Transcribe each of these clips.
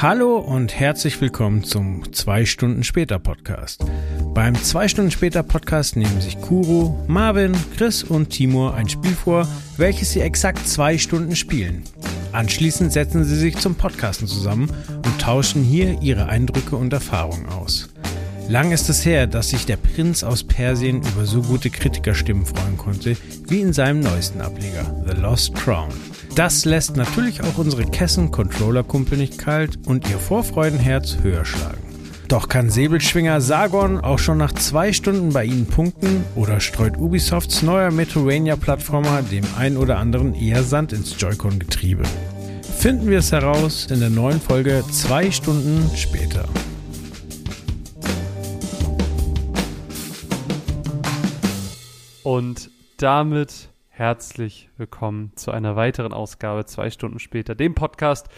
Hallo und herzlich willkommen zum 2 Stunden später Podcast. Beim 2 Stunden später Podcast nehmen sich Kuro, Marvin, Chris und Timur ein Spiel vor, welches sie exakt zwei Stunden spielen. Anschließend setzen sie sich zum Podcasten zusammen und tauschen hier ihre Eindrücke und Erfahrungen aus. Lang ist es her, dass sich der Prinz aus Persien über so gute Kritikerstimmen freuen konnte, wie in seinem neuesten Ableger, The Lost Crown. Das lässt natürlich auch unsere Kessen-Controller-Kumpel nicht kalt und ihr Vorfreudenherz höher schlagen. Doch kann Säbelschwinger Sargon auch schon nach zwei Stunden bei Ihnen punkten oder streut Ubisofts neuer Metroidvania-Plattformer dem ein oder anderen eher Sand ins Joy-Con-Getriebe? Finden wir es heraus in der neuen Folge zwei Stunden später. Und damit herzlich willkommen zu einer weiteren Ausgabe, zwei Stunden später, dem Podcast,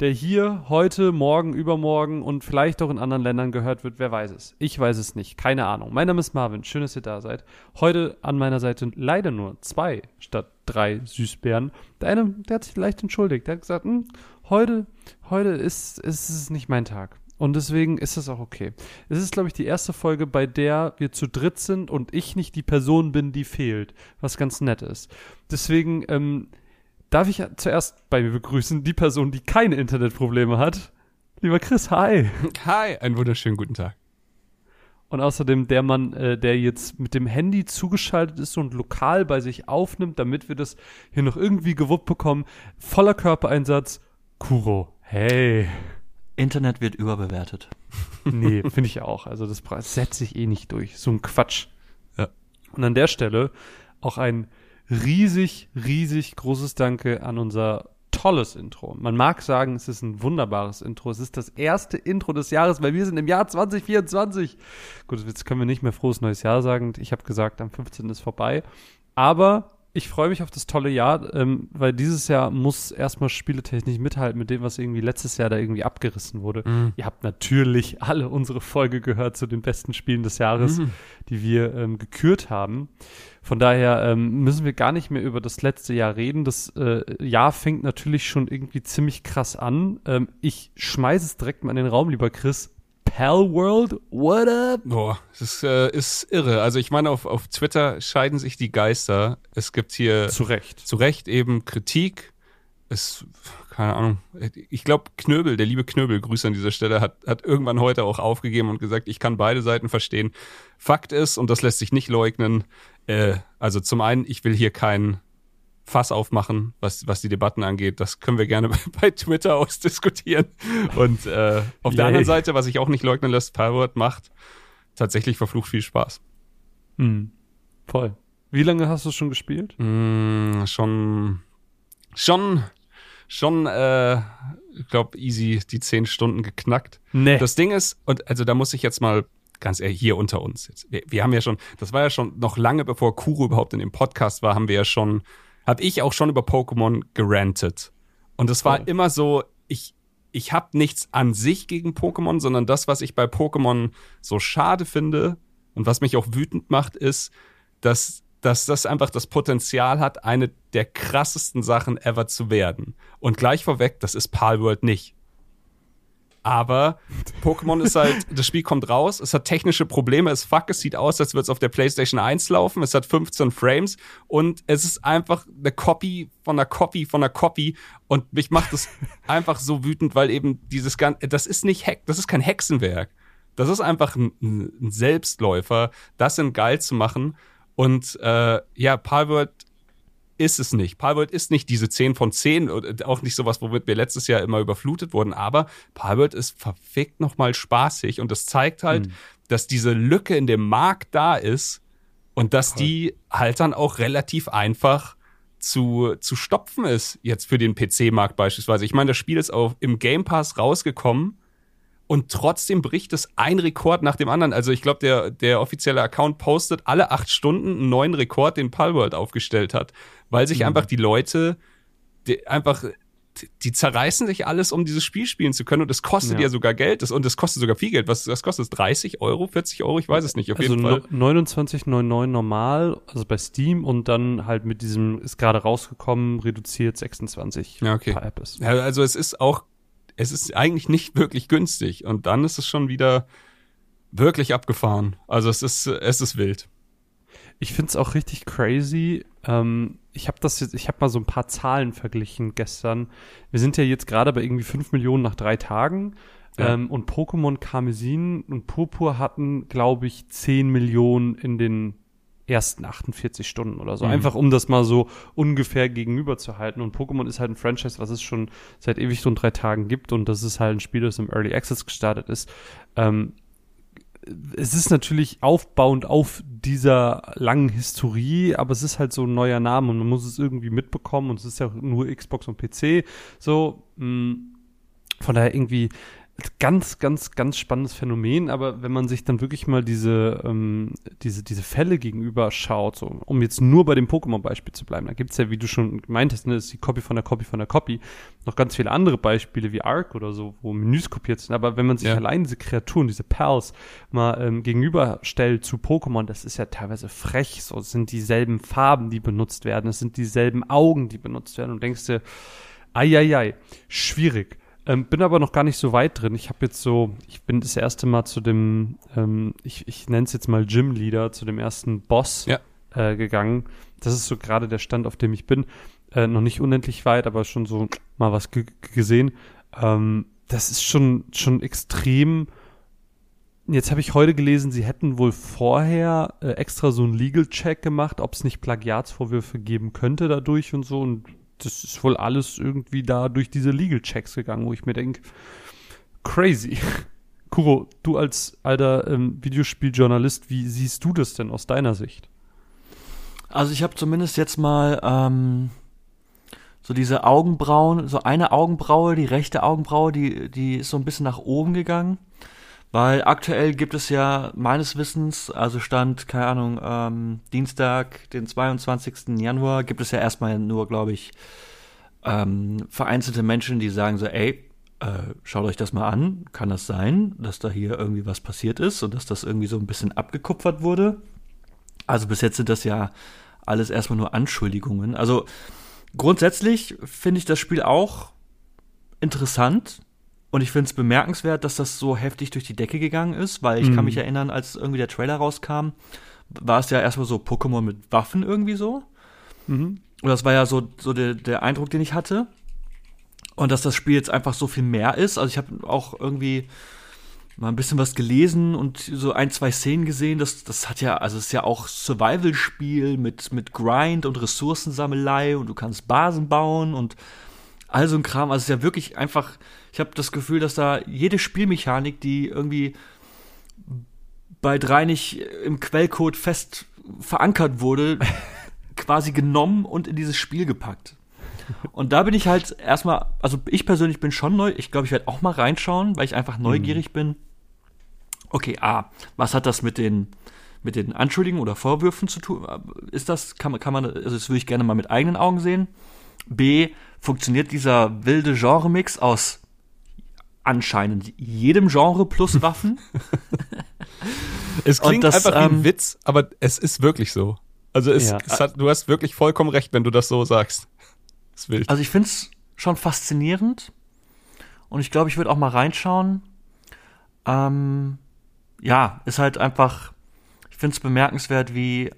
der hier heute, morgen, übermorgen und vielleicht auch in anderen Ländern gehört wird. Wer weiß es? Ich weiß es nicht. Keine Ahnung. Mein Name ist Marvin. Schön, dass ihr da seid. Heute an meiner Seite leider nur zwei statt drei Süßbären. Der eine, der hat sich leicht entschuldigt. Der hat gesagt, hm, heute, heute ist, ist es nicht mein Tag. Und deswegen ist das auch okay. Es ist, glaube ich, die erste Folge, bei der wir zu dritt sind und ich nicht die Person bin, die fehlt, was ganz nett ist. Deswegen ähm, darf ich zuerst bei mir begrüßen die Person, die keine Internetprobleme hat. Lieber Chris, hi. Hi, einen wunderschönen guten Tag. Und außerdem der Mann, äh, der jetzt mit dem Handy zugeschaltet ist und lokal bei sich aufnimmt, damit wir das hier noch irgendwie gewuppt bekommen. Voller Körpereinsatz, Kuro. Hey. Internet wird überbewertet. nee, finde ich auch. Also das setzt sich eh nicht durch. So ein Quatsch. Ja. Und an der Stelle auch ein riesig, riesig großes Danke an unser tolles Intro. Man mag sagen, es ist ein wunderbares Intro. Es ist das erste Intro des Jahres, weil wir sind im Jahr 2024. Gut, jetzt können wir nicht mehr frohes neues Jahr sagen. Ich habe gesagt, am 15. ist vorbei. Aber ich freue mich auf das tolle Jahr, ähm, weil dieses Jahr muss erstmal spieletechnisch mithalten mit dem, was irgendwie letztes Jahr da irgendwie abgerissen wurde. Mhm. Ihr habt natürlich alle unsere Folge gehört zu den besten Spielen des Jahres, mhm. die wir ähm, gekürt haben. Von daher ähm, müssen wir gar nicht mehr über das letzte Jahr reden. Das äh, Jahr fängt natürlich schon irgendwie ziemlich krass an. Ähm, ich schmeiße es direkt mal in den Raum, lieber Chris. Pal World, what up? Boah, das ist, äh, ist irre. Also ich meine, auf, auf Twitter scheiden sich die Geister. Es gibt hier zu Recht, zu Recht eben Kritik. Es, keine Ahnung. Ich glaube, Knöbel, der liebe Knöbel, Grüße an dieser Stelle, hat, hat irgendwann heute auch aufgegeben und gesagt, ich kann beide Seiten verstehen. Fakt ist, und das lässt sich nicht leugnen, äh, also zum einen, ich will hier kein Fass aufmachen, was, was die Debatten angeht. Das können wir gerne bei Twitter ausdiskutieren. Und äh, auf Yay. der anderen Seite, was ich auch nicht leugnen lässt, Palworld macht tatsächlich verflucht viel Spaß. Mhm. Voll. Wie lange hast du schon gespielt? Mm, schon, schon, schon, äh, ich glaube, easy die zehn Stunden geknackt. Nee. Das Ding ist, und also da muss ich jetzt mal ganz ehrlich, hier unter uns jetzt. Wir, wir haben ja schon, das war ja schon noch lange bevor Kuro überhaupt in dem Podcast war, haben wir ja schon habe ich auch schon über Pokémon gerantet. Und es war oh. immer so, ich, ich habe nichts an sich gegen Pokémon, sondern das, was ich bei Pokémon so schade finde und was mich auch wütend macht, ist, dass, dass das einfach das Potenzial hat, eine der krassesten Sachen ever zu werden. Und gleich vorweg, das ist Palworld nicht. Aber Pokémon ist halt, das Spiel kommt raus, es hat technische Probleme, es fuck, es sieht aus, als würde es auf der PlayStation 1 laufen, es hat 15 Frames und es ist einfach eine Copy von einer Copy von einer Copy und mich macht das einfach so wütend, weil eben dieses ganze, das ist nicht Hack, das ist kein Hexenwerk. Das ist einfach ein, ein Selbstläufer, das in geil zu machen und äh, ja, Palworld ist es nicht. Palworld ist nicht diese 10 von 10 und auch nicht sowas, womit wir letztes Jahr immer überflutet wurden, aber Palworld ist verfickt nochmal spaßig und das zeigt halt, mhm. dass diese Lücke in dem Markt da ist und dass Voll. die halt dann auch relativ einfach zu, zu stopfen ist, jetzt für den PC-Markt beispielsweise. Ich meine, das Spiel ist auch im Game Pass rausgekommen und trotzdem bricht es ein Rekord nach dem anderen. Also ich glaube, der, der offizielle Account postet alle acht Stunden einen neuen Rekord, den Palworld aufgestellt hat, weil sich mhm. einfach die Leute die einfach die zerreißen sich alles, um dieses Spiel spielen zu können und es kostet ja, ja sogar Geld das, und es kostet sogar viel Geld. Was, was kostet es? 30 Euro, 40 Euro? Ich weiß es nicht. Auf also jeden Fall. 29,99 normal, also bei Steam und dann halt mit diesem, ist gerade rausgekommen, reduziert 26 ja, okay. per App ist. Ja, also es ist auch es ist eigentlich nicht wirklich günstig. Und dann ist es schon wieder wirklich abgefahren. Also es ist, es ist wild. Ich finde es auch richtig crazy. Ähm, ich habe das jetzt, ich habe mal so ein paar Zahlen verglichen gestern. Wir sind ja jetzt gerade bei irgendwie 5 Millionen nach drei Tagen. Ja. Ähm, und Pokémon Karmesin und Purpur hatten, glaube ich, 10 Millionen in den ersten 48 Stunden oder so. Mhm. Einfach um das mal so ungefähr gegenüber zu halten. Und Pokémon ist halt ein Franchise, was es schon seit ewig so drei Tagen gibt. Und das ist halt ein Spiel, das im Early Access gestartet ist. Ähm, es ist natürlich aufbauend auf dieser langen Historie, aber es ist halt so ein neuer Name und man muss es irgendwie mitbekommen und es ist ja nur Xbox und PC. So, mh, von daher irgendwie ganz, ganz, ganz spannendes Phänomen, aber wenn man sich dann wirklich mal diese, ähm, diese, diese Fälle gegenüber schaut, so, um jetzt nur bei dem Pokémon-Beispiel zu bleiben, da gibt's ja, wie du schon gemeint hast, ne, ist die Copy von der Copy von der Copy, noch ganz viele andere Beispiele wie Arc oder so, wo Menüs kopiert sind, aber wenn man sich Ja. allein diese Kreaturen, diese Pals mal ähm, gegenüberstellt zu Pokémon, das ist ja teilweise frech, so, es sind dieselben Farben, die benutzt werden, es sind dieselben Augen, die benutzt werden. Und denkst dir, Eieiei, schwierig. Ähm, bin aber noch gar nicht so weit drin. Ich habe jetzt so, ich bin das erste Mal zu dem, ähm, ich, ich nenne es jetzt mal Gym Leader, zu dem ersten Boss Ja. äh, gegangen. Das ist so gerade der Stand, auf dem ich bin. Äh, noch nicht unendlich weit, aber schon so mal was ge gesehen. Ähm, das ist schon, schon extrem. Jetzt habe ich heute gelesen, sie hätten wohl vorher äh, extra so einen Legal Check gemacht, ob es nicht Plagiatsvorwürfe geben könnte dadurch und so. Und das ist wohl alles irgendwie da durch diese Legal Checks gegangen, wo ich mir denke, crazy. Kuro, du als alter ähm, Videospieljournalist, wie siehst du das denn aus deiner Sicht? Also ich habe zumindest jetzt mal ähm, so diese Augenbrauen, so eine Augenbraue, die rechte Augenbraue, die, die ist so ein bisschen nach oben gegangen. Weil aktuell gibt es ja meines Wissens, also Stand, keine Ahnung, ähm, Dienstag, den 22. Januar, gibt es ja erstmal nur, glaube ich, ähm, vereinzelte Menschen, die sagen so, ey, äh, schaut euch das mal an, kann das sein, dass da hier irgendwie was passiert ist und dass das irgendwie so ein bisschen abgekupfert wurde? Also bis jetzt sind das ja alles erstmal nur Anschuldigungen. Also grundsätzlich finde ich das Spiel auch interessant und ich finde es bemerkenswert, dass das so heftig durch die Decke gegangen ist, weil ich kann Mhm. mich erinnern, als irgendwie der Trailer rauskam, war es ja erstmal so Pokémon mit Waffen irgendwie so. Mhm. Und das war ja so, so der, der Eindruck, den ich hatte. Und dass das Spiel jetzt einfach so viel mehr ist. Also ich habe auch irgendwie mal ein bisschen was gelesen und so ein, zwei Szenen gesehen. Das, das hat ja, also es ist ja auch Survival-Spiel mit, mit Grind und Ressourcensammelei und du kannst Basen bauen und all so ein Kram. Also es ist ja wirklich einfach, ich habe das Gefühl, dass da jede Spielmechanik, die irgendwie bei drei nicht im Quellcode fest verankert wurde, quasi genommen und in dieses Spiel gepackt. Und da bin ich halt erstmal, also ich persönlich bin schon neu, ich glaube, ich werde auch mal reinschauen, weil ich einfach neugierig bin. Okay, A, was hat das mit den, mit den Anschuldigungen oder Vorwürfen zu tun? Ist das, kann man, kann man, also das würde ich gerne mal mit eigenen Augen sehen. B, funktioniert dieser wilde Genre-Mix aus anscheinend jedem Genre plus Waffen? Es klingt das, einfach wie ein ähm, Witz, aber es ist wirklich so. Also es, Ja. es hat, du hast wirklich vollkommen recht, wenn du das so sagst. Das wild. Also ich finde es schon faszinierend und ich glaube, ich würde auch mal reinschauen. Ähm, ja, ist halt einfach, ich finde es bemerkenswert, wie,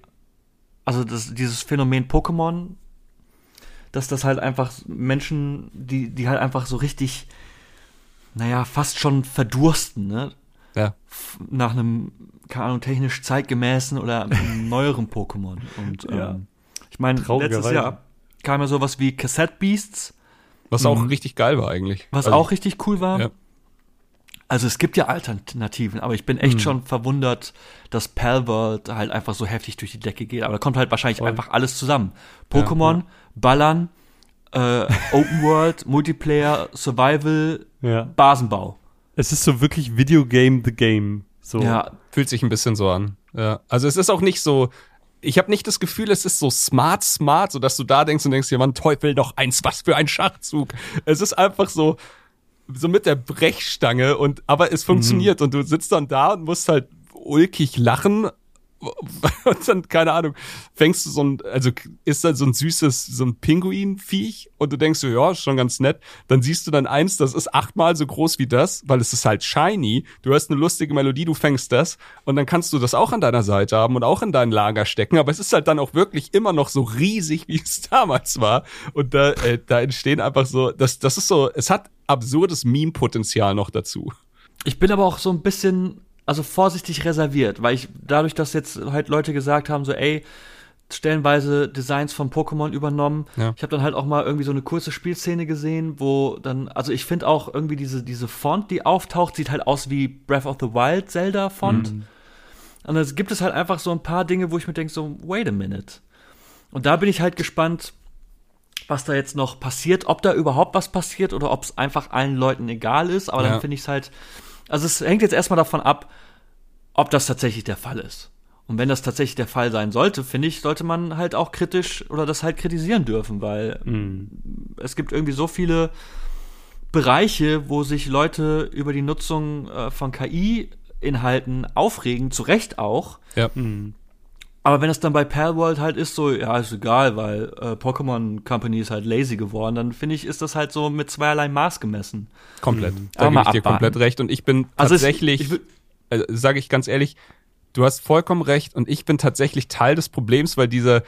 also das, dieses Phänomen Pokémon, dass das halt einfach Menschen, die, die halt einfach so richtig, naja, fast schon verdursten, ne? ja. Nach einem, keine Ahnung, technisch zeitgemäßen oder neueren Pokémon. Und Ja. ähm, ich meine, letztes Traurigerweise. Jahr kam ja sowas wie Cassette Beasts, Was auch richtig geil war eigentlich. was also, auch richtig cool war. Ja. Also es gibt ja Alternativen, aber ich bin echt Mhm. schon verwundert, dass Palworld halt einfach so heftig durch die Decke geht. Aber da kommt halt wahrscheinlich Voll. einfach alles zusammen. Pokémon, Ballern, äh, Open World, Multiplayer, Survival, Ja. Basenbau. Es ist so wirklich Videogame the Game. So. Ja, Fühlt sich ein bisschen so an. Ja. Also es ist auch nicht so. Ich habe nicht das Gefühl, es ist so smart, smart, so dass du da denkst und denkst, ja, Mann, Teufel noch eins, was für ein Schachzug. Es ist einfach so, so mit der Brechstange und aber es funktioniert und du sitzt dann da und musst halt ulkig lachen und dann, keine Ahnung, fängst du so ein, also ist dann so ein süßes, so ein Pinguin-Viech und du denkst so, ja, schon ganz nett. Dann siehst du dann eins, das ist achtmal so groß wie das, weil es ist halt shiny. Du hast eine lustige Melodie, du fängst das und dann kannst du das auch an deiner Seite haben und auch in dein Lager stecken, aber es ist halt dann auch wirklich immer noch so riesig, wie es damals war. Und da, äh, da entstehen einfach so, das, das ist so, es hat absurdes Meme-Potenzial noch dazu. Ich bin aber auch so ein bisschen also vorsichtig reserviert, weil ich dadurch, dass jetzt halt Leute gesagt haben, so ey, stellenweise Designs von Pokémon übernommen. Ja. Ich habe dann halt auch mal irgendwie so eine kurze Spielszene gesehen, wo dann, also ich finde auch irgendwie diese, diese Font, die auftaucht, sieht halt aus wie Breath of the Wild Zelda Font. Mhm. Und dann gibt es halt einfach so ein paar Dinge, wo ich mir denke, so, wait a minute. Und da bin ich halt gespannt, was da jetzt noch passiert, ob da überhaupt was passiert oder ob es einfach allen Leuten egal ist. Aber ja. dann finde ich es halt, also es hängt jetzt erstmal davon ab, ob das tatsächlich der Fall ist. Und wenn das tatsächlich der Fall sein sollte, finde ich, sollte man halt auch kritisch oder das halt kritisieren dürfen, weil mm. es gibt irgendwie so viele Bereiche, wo sich Leute über die Nutzung äh, von KI-Inhalten aufregen, zu Recht auch. Ja. Mm. Aber wenn es dann bei Palworld halt ist, so, ja, ist egal, weil äh, Pokémon Company ist halt lazy geworden, dann finde ich, ist das halt so mit zweierlei Maß gemessen. Komplett. Mhm. Da gebe ich dir komplett recht. Und ich bin also tatsächlich, ich, äh, sage ich ganz ehrlich, du hast vollkommen recht und ich bin tatsächlich Teil des Problems, weil dieser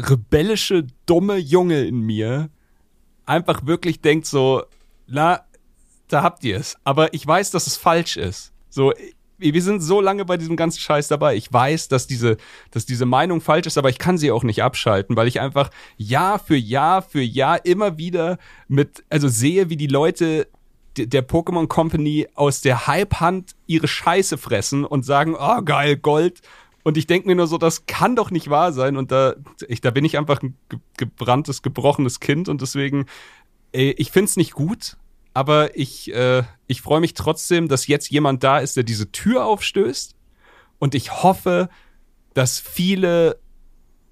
rebellische, dumme Junge in mir einfach wirklich denkt so, na, da habt ihr es. Aber ich weiß, dass es falsch ist. So, wir sind so lange bei diesem ganzen Scheiß dabei. Ich weiß, dass diese, dass diese Meinung falsch ist, aber ich kann sie auch nicht abschalten, weil ich einfach Jahr für Jahr für Jahr immer wieder mit, also sehe, wie die Leute der Pokémon Company aus der Hype-Hand ihre Scheiße fressen und sagen, oh geil, Gold. Und ich denke mir nur so, das kann doch nicht wahr sein. Und da, ich, da bin ich einfach ein gebranntes, gebrochenes Kind und deswegen, äh, ich find's nicht gut, aber ich, äh, ich freue mich trotzdem, dass jetzt jemand da ist, der diese Tür aufstößt. Und ich hoffe, dass viele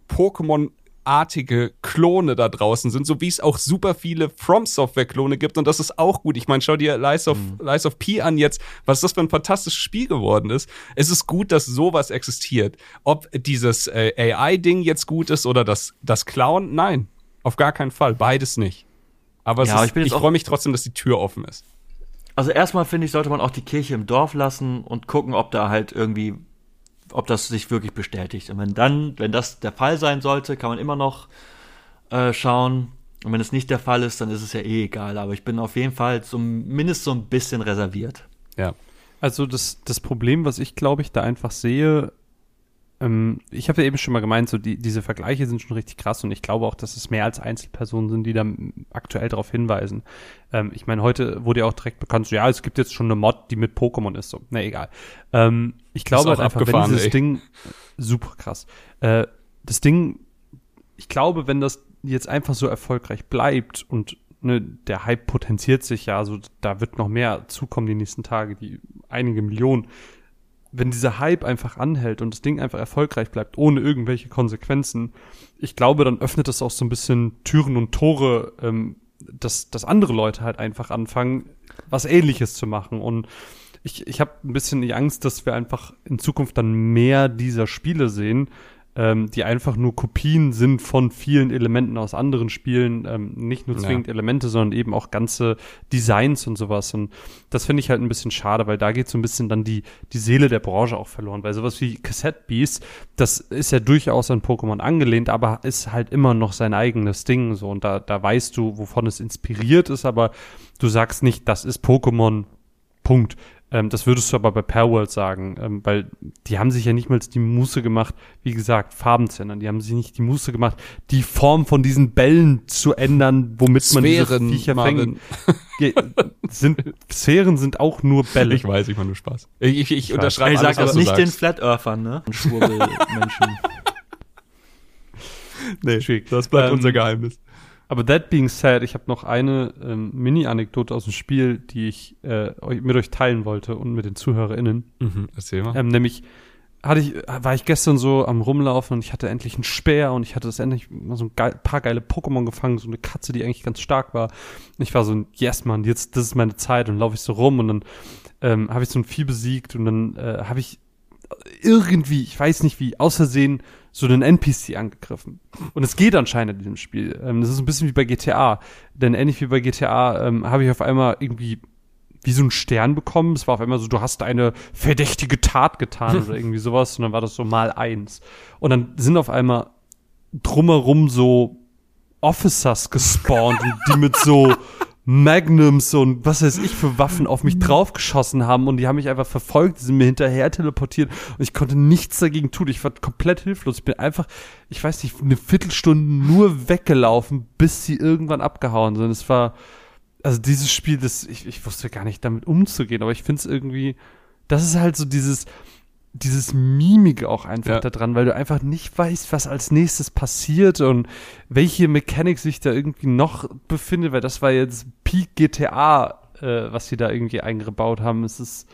Pokémon artige Klone da draußen sind, so wie es auch super viele From Software Klone gibt und das ist auch gut. Ich meine, schau dir Lies of, mhm. Lies of P an jetzt, was das für ein fantastisches Spiel geworden ist. Es ist gut, dass sowas existiert. Ob dieses äh, AI-Ding jetzt gut ist oder das, das Clown, nein, auf gar keinen Fall, beides nicht. Aber ja, ist, ich, ich freue mich trotzdem, dass die Tür offen ist. Also erstmal finde ich, sollte man auch die Kirche im Dorf lassen und gucken, ob da halt irgendwie, ob das sich wirklich bestätigt. Und wenn dann, wenn das der Fall sein sollte, kann man immer noch äh, schauen. Und wenn es nicht der Fall ist, dann ist es ja eh egal. Aber ich bin auf jeden Fall zumindest so ein bisschen reserviert. Ja. Also das, das Problem, was ich glaube ich da einfach sehe, ähm, ich habe ja eben schon mal gemeint, so die, diese Vergleiche sind schon richtig krass und ich glaube auch, dass es mehr als Einzelpersonen sind, die da aktuell darauf hinweisen. Ähm, ich meine, heute wurde ja auch direkt bekannt, so ja, es gibt jetzt schon eine Mod, die mit Pokémon ist, so, na egal. Ähm, ich glaube halt einfach, wenn dieses ey. Ding, super krass, äh, das Ding, ich glaube, wenn das jetzt einfach so erfolgreich bleibt und ne, der Hype potenziert sich ja, also da wird noch mehr zukommen die nächsten Tage, die einige Millionen wenn dieser Hype einfach anhält und das Ding einfach erfolgreich bleibt, ohne irgendwelche Konsequenzen, ich glaube, dann öffnet das auch so ein bisschen Türen und Tore, ähm, dass, dass andere Leute halt einfach anfangen, was ähnliches zu machen. Und ich, ich habe ein bisschen die Angst, dass wir einfach in Zukunft dann mehr dieser Spiele sehen, ähm, die einfach nur Kopien sind von vielen Elementen aus anderen Spielen, ähm, nicht nur zwingend ja. Elemente, sondern eben auch ganze Designs und sowas. Und das finde ich halt ein bisschen schade, weil da geht so ein bisschen dann die, die Seele der Branche auch verloren. Weil sowas wie Cassette Beast, das ist ja durchaus an Pokémon angelehnt, aber ist halt immer noch sein eigenes Ding. So, und da, da weißt du, wovon es inspiriert ist, aber du sagst nicht, das ist Pokémon. Punkt. Ähm, das würdest du aber bei Perworld sagen, ähm, weil die haben sich ja nicht mal die Muße gemacht, wie gesagt, Farben zu ändern. Die haben sich nicht die Muße gemacht, die Form von diesen Bällen zu ändern, womit Sphären, man diese Viecher fängt. sind, Sphären sind auch nur Bälle. Ich weiß, ich mache nur Spaß. Ich, ich, ich unterschreibe Ey, sag das nicht sagst. den Flat Earthern, ne? Schwurbelmenschen. nee, das bleibt ähm, unser Geheimnis. Aber that being said, ich habe noch eine ähm, Mini-Anekdote aus dem Spiel, die ich äh, mit euch teilen wollte und mit den ZuhörerInnen. Mhm, erzähl mal. Ähm, nämlich hatte ich, war ich gestern so am Rumlaufen und ich hatte endlich einen Speer und ich hatte das endlich mal so ein geil, paar geile Pokémon gefangen, so eine Katze, die eigentlich ganz stark war. Und ich war so ein Yes, Mann, jetzt, das ist meine Zeit und laufe ich so rum und dann ähm, habe ich so ein Vieh besiegt und dann äh, habe ich irgendwie, ich weiß nicht wie, aus Versehen so einen NPC angegriffen. Und es geht anscheinend in diesem Spiel. Ähm, das ist ein bisschen wie bei GTA. Denn ähnlich wie bei GTA ähm, habe ich auf einmal irgendwie wie so einen Stern bekommen. Es war auf einmal so, du hast eine verdächtige Tat getan oder irgendwie sowas. Und dann war das so mal eins. Und dann sind auf einmal drumherum so Officers gespawnt, die mit so Magnums und was weiß ich für Waffen auf mich draufgeschossen haben und die haben mich einfach verfolgt, die sind mir hinterher teleportiert und ich konnte nichts dagegen tun. Ich war komplett hilflos. Ich bin einfach, ich weiß nicht, eine Viertelstunde nur weggelaufen, bis sie irgendwann abgehauen sind. Es war, also dieses Spiel, das, ich, ich wusste gar nicht damit umzugehen, aber ich finde es irgendwie, das ist halt so dieses, dieses Mimik auch einfach Ja. da dran, weil du einfach nicht weißt, was als nächstes passiert und welche Mechanik sich da irgendwie noch befindet, weil das war jetzt Peak GTA, äh, was sie da irgendwie eingebaut haben. Es ist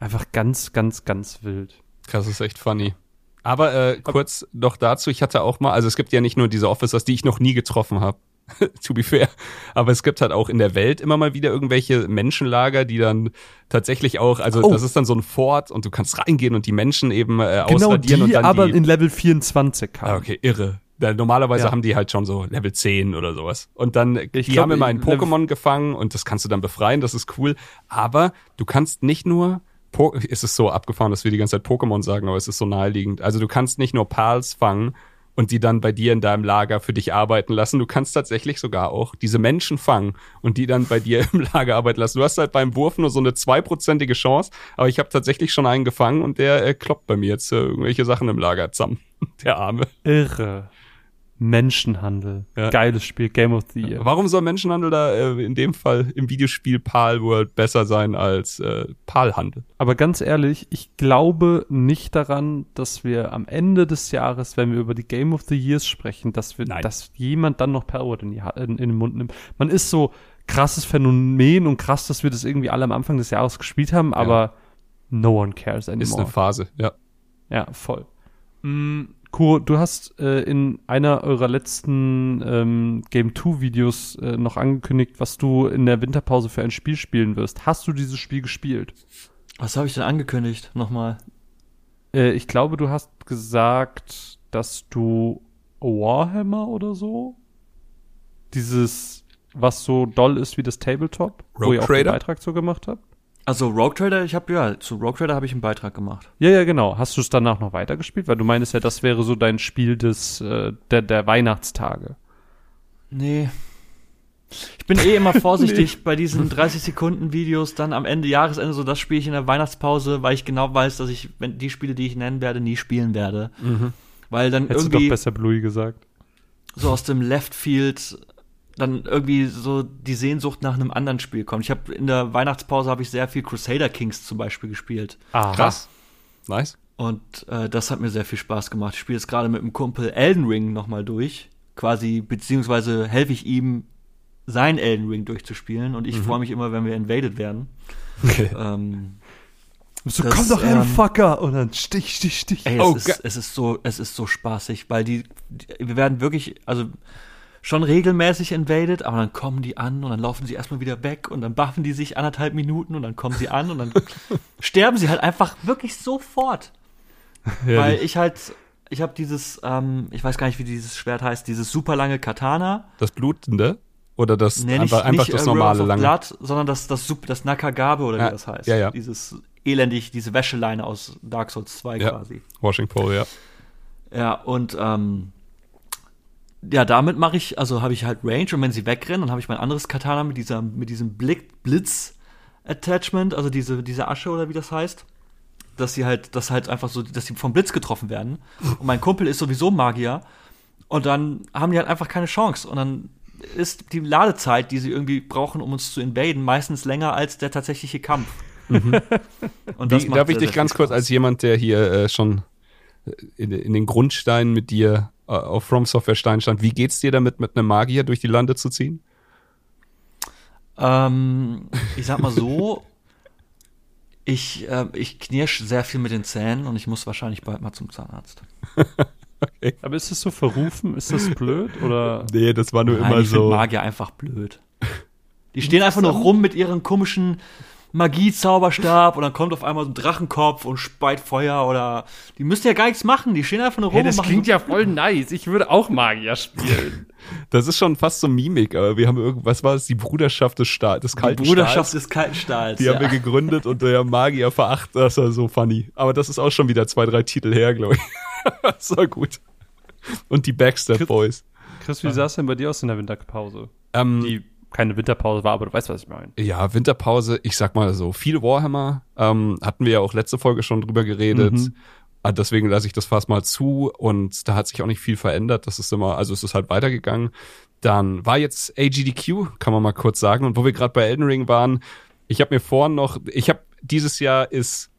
einfach ganz, ganz, ganz wild. Krass, ist echt funny. Aber äh, kurz noch dazu, ich hatte auch mal, also es gibt ja nicht nur diese Officers, die ich noch nie getroffen habe, to be fair, aber es gibt halt auch in der Welt immer mal wieder irgendwelche Menschenlager, die dann tatsächlich auch, also Oh. das ist dann so ein Fort und du kannst reingehen und die Menschen eben äh, Genau ausradieren und die, dann aber die, in Level 24 kam. Ah, okay, irre. Da, normalerweise Ja. haben die halt schon so Level 10 oder sowas. Und dann, die glaub, haben immer ein Pokémon gefangen und das kannst du dann befreien, das ist cool. Aber du kannst nicht nur, po es ist so abgefahren, dass wir die ganze Zeit Pokémon sagen, aber es ist so naheliegend. Also du kannst nicht nur Pals fangen und die dann bei dir in deinem Lager für dich arbeiten lassen. Du kannst tatsächlich sogar auch diese Menschen fangen und die dann bei dir im Lager arbeiten lassen. Du hast halt beim Wurf nur so eine zweiprozentige Chance, aber ich habe tatsächlich schon einen gefangen und der äh, kloppt bei mir jetzt äh, irgendwelche Sachen im Lager zusammen. Der Arme. Irre. Menschenhandel. Ja. Geiles Spiel. Game of the Year. Warum soll Menschenhandel da äh, in dem Fall im Videospiel Pal World besser sein als äh, Palhandel? Aber ganz ehrlich, ich glaube nicht daran, dass wir am Ende des Jahres, wenn wir über die Game of the Years sprechen, dass wir, Nein. dass jemand dann noch Power in, die, in, in den Mund nimmt. Man ist so krasses Phänomen und krass, dass wir das irgendwie alle am Anfang des Jahres gespielt haben, aber no one cares anymore. Ist eine Phase, ja. Ja, voll. Mm, Kuro, du hast äh, in einer eurer letzten ähm, Game 2 Videos äh, noch angekündigt, was du in der Winterpause für ein Spiel spielen wirst. Hast du dieses Spiel gespielt? Was habe ich denn angekündigt? Nochmal. Äh, ich glaube, du hast gesagt, dass du Warhammer oder so, dieses, was so doll ist wie das Tabletop, wo Rogue ihr auch den Trader? Beitrag zu gemacht habt. Also Rogue Trader, ich habe ja zu Rogue Trader habe ich einen Beitrag gemacht. Ja, ja, genau. Hast du es danach noch weitergespielt? Weil du meinst ja, das wäre so dein Spiel des äh, der, der Weihnachtstage. Nee. Ich bin eh immer vorsichtig bei diesen 30 Sekunden Videos, dann am Ende Jahresende so, das spiele ich in der Weihnachtspause, weil ich genau weiß, dass ich, wenn die Spiele, die ich nennen werde, nie spielen werde. Weil dann Hättest du doch irgendwie besser Bluey gesagt. so aus dem Left Field dann irgendwie so die Sehnsucht nach einem anderen Spiel kommt. Ich habe in der Weihnachtspause habe ich sehr viel Crusader Kings zum Beispiel gespielt. Ah, Krass. Nice. Und äh, das hat mir sehr viel Spaß gemacht. Ich spiele jetzt gerade mit einem Kumpel Elden Ring nochmal durch. Quasi, beziehungsweise helfe ich ihm, sein Elden Ring durchzuspielen. Und ich freue mich immer, wenn wir invaded werden. Okay. Ähm, So, Das, komm doch her, ähm, Fucker! Und dann stich, stich, stich. ey, Oh, es, ge- ist, es ist so, es ist so spaßig, weil die, die, wir werden wirklich, also schon regelmäßig invaded, aber dann kommen die an und dann laufen sie erstmal wieder weg und dann buffen die sich anderthalb Minuten und dann kommen sie an und dann sterben sie halt einfach wirklich sofort. Weil ich halt, ich habe dieses, ähm, ich weiß gar nicht, wie dieses Schwert heißt, dieses super lange Katana. Das Blutende? Oder das Nee, nicht, einfach, einfach nicht das äh, normale lange? Blood, sondern das, das, Sup- das Nakagabe oder Ja, wie das heißt. ja, ja. Dieses elendig, diese Wäscheleine aus Dark Souls 2 Ja. quasi. Washing Pole, ja. Ja, und ähm, ja, damit mache ich, also habe ich halt Range und wenn sie wegrennen, dann habe ich mein anderes Katana mit dieser, mit diesem Blick, Blitz-Attachment, also diese, diese Asche oder wie das heißt. Dass sie halt, dass halt einfach so, dass sie vom Blitz getroffen werden. Und mein Kumpel ist sowieso Magier. Und dann haben die halt einfach keine Chance. Und dann ist die Ladezeit, die sie irgendwie brauchen, um uns zu invaden, meistens länger als der tatsächliche Kampf. Und Wie, darf ich dich ganz kurz als jemand, der hier äh, schon in, in den Grundsteinen mit dir äh, auf From Software Stein stand, wie geht's dir damit, mit einem Magier durch die Lande zu ziehen? Ähm, ich sag mal so, ich, äh, ich knirsch sehr viel mit den Zähnen und ich muss wahrscheinlich bald mal zum Zahnarzt. Aber ist das so verrufen? Ist das blöd? Oder? Nee, das war nur Nein, ich finde Magier einfach blöd. Die stehen einfach nur rum mit ihren komischen, Magie-Zauberstab und dann kommt auf einmal so ein Drachenkopf und speit Feuer oder die müssen ja gar nichts machen, die stehen einfach nur rum Hey, das klingt so- ja voll nice. Ich würde auch Magier spielen. Das ist schon fast so Mimik, aber wir haben irgend, was war es, die Bruderschaft des Stahl, des die kalten Bruderschaft Stahls. des kalten Stahls. Die ja. haben wir gegründet und der Magier veracht, das war so funny. Aber das ist auch schon wieder zwei, drei Titel her, glaube ich. das war gut. Und die Backstep Boys. Chris, wie sah es denn bei dir aus in der Winterpause? Ähm, Die keine Winterpause war, aber du weißt, was ich meine. Ja, Winterpause, ich sag mal so, viel Warhammer, ähm, hatten wir ja auch letzte Folge schon drüber geredet. Mhm. Ah, Deswegen lasse ich das fast mal zu und da hat sich auch nicht viel verändert. Das ist immer, also es ist halt weitergegangen. Dann war jetzt AGDQ, kann man mal kurz sagen. Und wo wir gerade bei Elden Ring waren, ich habe mir vorhin noch, ich habe dieses Jahr ist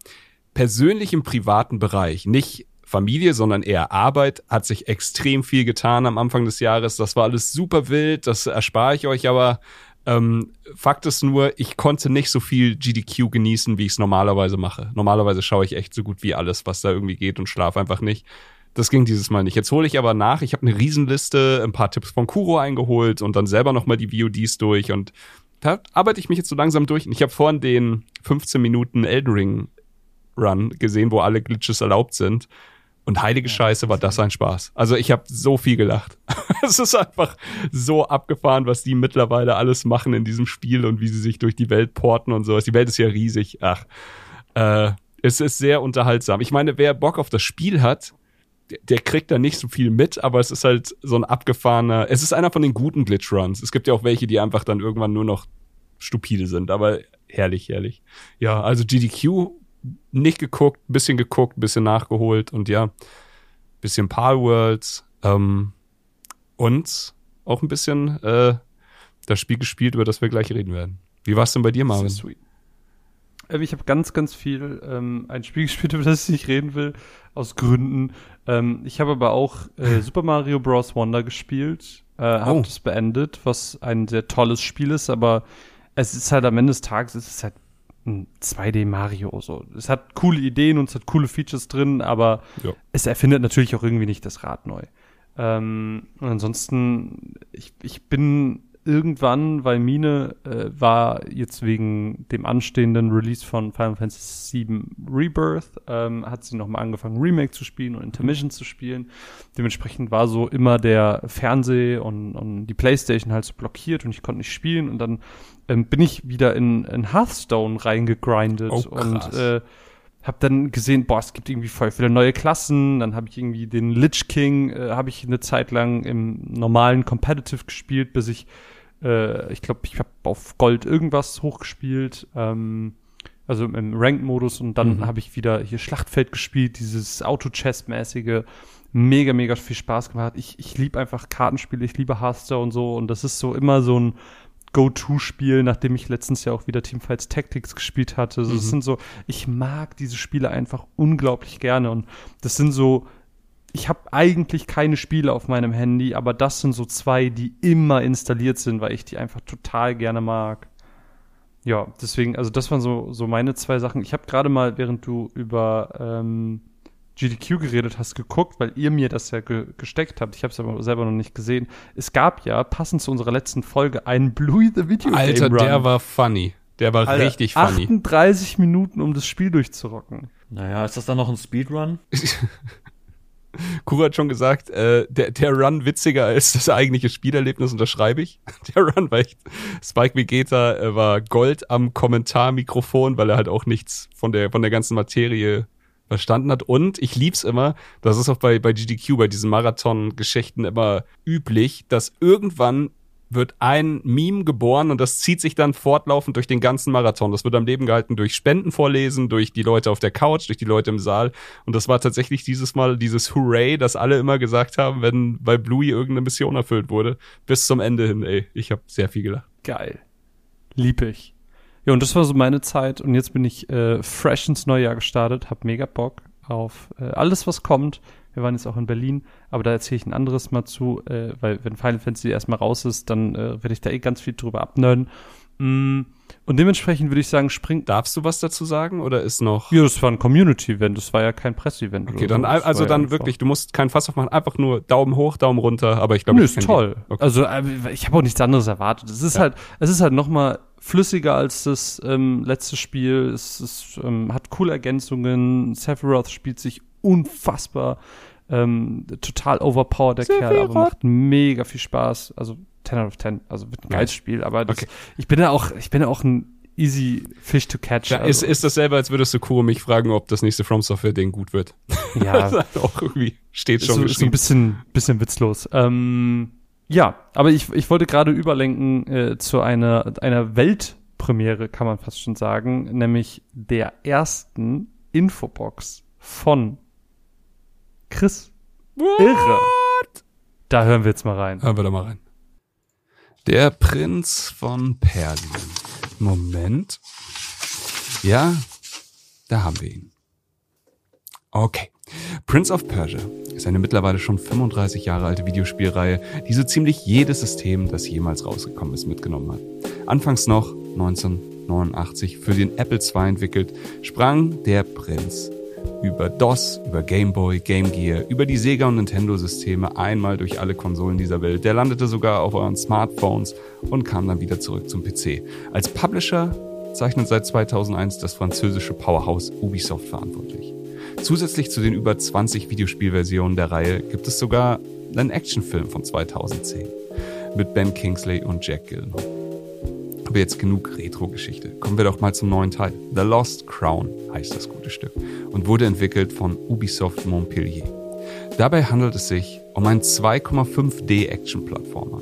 persönlich im privaten Bereich, nicht Familie, sondern eher Arbeit, hat sich extrem viel getan am Anfang des Jahres. Das war alles super wild, das erspare ich euch aber. Ähm, Fakt ist nur, ich konnte nicht so viel GDQ genießen, wie ich es normalerweise mache. Normalerweise schaue ich echt so gut wie alles, was da irgendwie geht und schlafe einfach nicht. Das ging dieses Mal nicht. Jetzt hole ich aber nach. Ich habe eine Riesenliste, ein paar Tipps von Kuro eingeholt und dann selber nochmal die VODs durch und da arbeite ich mich jetzt so langsam durch. Ich habe vorhin den 15 Minuten Elden Ring Run gesehen, wo alle Glitches erlaubt sind. Und heilige Scheiße war das ein Spaß. Also ich habe so viel gelacht. es ist einfach so abgefahren, was die mittlerweile alles machen in diesem Spiel und wie sie sich durch die Welt porten und sowas. Die Welt ist ja riesig. Ach, äh, es ist sehr unterhaltsam. Ich meine, wer Bock auf das Spiel hat, der, der kriegt da nicht so viel mit, aber es ist halt so ein abgefahrener. Es ist einer von den guten Glitch Runs. Es gibt ja auch welche, die einfach dann irgendwann nur noch stupide sind, aber herrlich, herrlich. Ja, also GDQ nicht geguckt, bisschen geguckt, bisschen nachgeholt und ja, bisschen Palworlds ähm, und auch ein bisschen äh, das Spiel gespielt, über das wir gleich reden werden. Wie war es denn bei dir, Marvin? Sweet. Ähm, ich habe ganz, ganz viel ähm, ein Spiel gespielt, über das ich nicht reden will, aus Gründen. Ähm, ich habe aber auch äh, Super Mario Bros. Wonder gespielt, äh, habe Oh. das beendet, was ein sehr tolles Spiel ist, aber es ist halt am Ende des Tages, es ist halt ein 2D Mario so. Es hat coole Ideen und es hat coole Features drin, aber Ja. es erfindet natürlich auch irgendwie nicht das Rad neu. Ähm, und ansonsten, ich, ich bin irgendwann, weil Mine äh, war jetzt wegen dem anstehenden Release von Final Fantasy VII Rebirth, ähm, hat sie nochmal angefangen, Remake zu spielen und Intermission zu spielen. Dementsprechend war so immer der Fernseh und, und die Playstation halt so blockiert und ich konnte nicht spielen und dann ähm, bin ich wieder in, in Hearthstone reingegrindet Oh, und äh, hab dann gesehen, boah, es gibt irgendwie voll viele neue Klassen. Dann habe ich irgendwie den Lich King, äh, habe ich eine Zeit lang im normalen Competitive gespielt, bis ich, äh, ich glaube, ich habe auf Gold irgendwas hochgespielt, ähm, also im Ranked-Modus und dann Mhm. habe ich wieder hier Schlachtfeld gespielt, dieses Auto-Chess-mäßige, mega, mega viel Spaß gemacht. Ich, ich liebe einfach Kartenspiele, ich liebe Hearthstone und so und das ist so immer so ein Go-To-Spiel, nachdem ich letztens ja auch wieder Teamfights Tactics gespielt hatte. Also Das Mhm. sind so, ich mag diese Spiele einfach unglaublich gerne und das sind so, ich habe eigentlich keine Spiele auf meinem Handy, aber das sind so zwei, die immer installiert sind, weil ich die einfach total gerne mag. Ja, deswegen, also das waren so, so meine zwei Sachen. Ich habe gerade mal, während du über ähm, GDQ geredet hast, geguckt, weil ihr mir das ja ge gesteckt habt. Ich habe es aber selber noch nicht gesehen. Es gab ja, passend zu unserer letzten Folge, einen Bluey the Video Alter, Game Run. der war funny. Der war Alter, richtig funny. 38 Minuten, um das Spiel durchzurocken. Naja, ist das dann noch ein Speedrun? Kura hat schon gesagt, äh, der, der Run witziger als das eigentliche Spielerlebnis, unterschreibe ich. Der Run war echt. Spike Vegeta äh, war Gold am Kommentarmikrofon, weil er halt auch nichts von der, von der ganzen Materie verstanden hat. Und ich lieb's immer, das ist auch bei, bei GDQ, bei diesen Marathon-Geschichten immer üblich, dass irgendwann wird ein Meme geboren und das zieht sich dann fortlaufend durch den ganzen Marathon. Das wird am Leben gehalten durch Spenden vorlesen, durch die Leute auf der Couch, durch die Leute im Saal. Und das war tatsächlich dieses Mal dieses Hooray, das alle immer gesagt haben, wenn bei Bluey irgendeine Mission erfüllt wurde. Bis zum Ende hin, ey. Ich habe sehr viel gelacht. Geil. Lieb ich. Ja, und das war so meine Zeit. Und jetzt bin ich äh, fresh ins neue Jahr gestartet, hab mega Bock auf äh, alles, was kommt. Wir waren jetzt auch in Berlin, aber da erzähle ich ein anderes Mal zu, äh, weil wenn Final Fantasy erstmal raus ist, dann äh, werde ich da eh ganz viel drüber abnörden. Mm, Und dementsprechend würde ich sagen, springt. Darfst du was dazu sagen oder ist noch. Ja, das war ein Community-Event, das war ja kein Presse-Event. Okay, dann so. Also ja dann einfach- wirklich, du musst kein Fass aufmachen, einfach nur Daumen hoch, Daumen runter, aber ich glaube, ich ist toll. Okay. Also äh, ich habe auch nichts anderes erwartet. Es ist Ja. halt, es ist halt noch mal flüssiger als das ähm, letzte Spiel. Es, es ähm, hat coole Ergänzungen. Sephiroth spielt sich unfassbar ähm, total overpowered der Kerl, aber macht mega viel Spaß. Also 10 out of 10, also wird ein geiles Spiel. Aber das, Okay. ich bin ja auch, ich bin ja auch ein easy Fish to catch. Ja, ist, also, ist dasselbe, als würdest du Kuro mich fragen, ob das nächste From Software Ding gut wird. ja, Das hat auch irgendwie steht ist schon so, ist so ein bisschen, bisschen witzlos. Ähm, ja, aber ich, ich wollte gerade überlenken äh, zu einer, einer Weltpremiere, kann man fast schon sagen, nämlich der ersten Infobox von Chris. Irre. Da hören wir jetzt mal rein. Hören wir da mal rein. Der Prinz von Persien. Moment. Ja, da haben wir ihn. Okay. Prince of Persia ist eine mittlerweile schon 35 Jahre alte Videospielreihe, die so ziemlich jedes System, das jemals rausgekommen ist, mitgenommen hat. Anfangs noch 1989 für den Apple II entwickelt, sprang der Prinz über DOS, über Game Boy, Game Gear, über die Sega und Nintendo-Systeme einmal durch alle Konsolen dieser Welt. Der landete sogar auf euren Smartphones und kam dann wieder zurück zum PC. Als Publisher zeichnet seit 2001 das französische Powerhouse Ubisoft verantwortlich. Zusätzlich zu den über 20 Videospielversionen der Reihe gibt es sogar einen Actionfilm von 2010 mit Ben Kingsley und Jack Gyllenhaal. Aber jetzt genug Retro-Geschichte. Kommen wir doch mal zum neuen Teil. The Lost Crown heißt das gute Stück und wurde entwickelt von Ubisoft Montpellier. Dabei handelt es sich um einen 2,5D Action-Plattformer,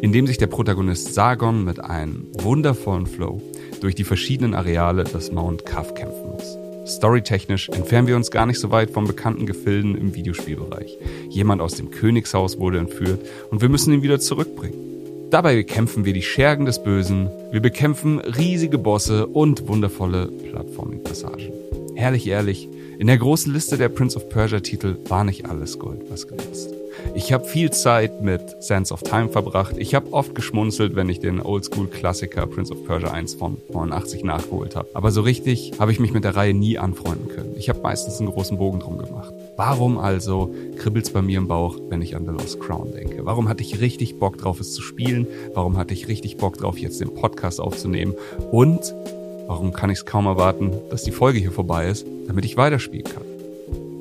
in dem sich der Protagonist Sargon mit einem wundervollen Flow durch die verschiedenen Areale des Mount Kaf kämpfen muss. Storytechnisch entfernen wir uns gar nicht so weit von bekannten Gefilden im Videospielbereich. Jemand aus dem Königshaus wurde entführt und wir müssen ihn wieder zurückbringen. Dabei bekämpfen wir die Schergen des Bösen, wir bekämpfen riesige Bosse und wundervolle Plattforming-Passagen. Herrlich ehrlich, in der großen Liste der Prince of Persia-Titel war nicht alles Gold, was glänzt. Ich habe viel Zeit mit Sands of Time verbracht. Ich habe oft geschmunzelt, wenn ich den Oldschool-Klassiker Prince of Persia 1 von 89 nachgeholt habe. Aber so richtig habe ich mich mit der Reihe nie anfreunden können. Ich habe meistens einen großen Bogen drum gemacht. Warum also kribbelt's bei mir im Bauch, wenn ich an The Lost Crown denke? Warum hatte ich richtig Bock drauf, es zu spielen? Warum hatte ich richtig Bock drauf, jetzt den Podcast aufzunehmen? Und warum kann ich es kaum erwarten, dass die Folge hier vorbei ist, damit ich weiterspielen kann?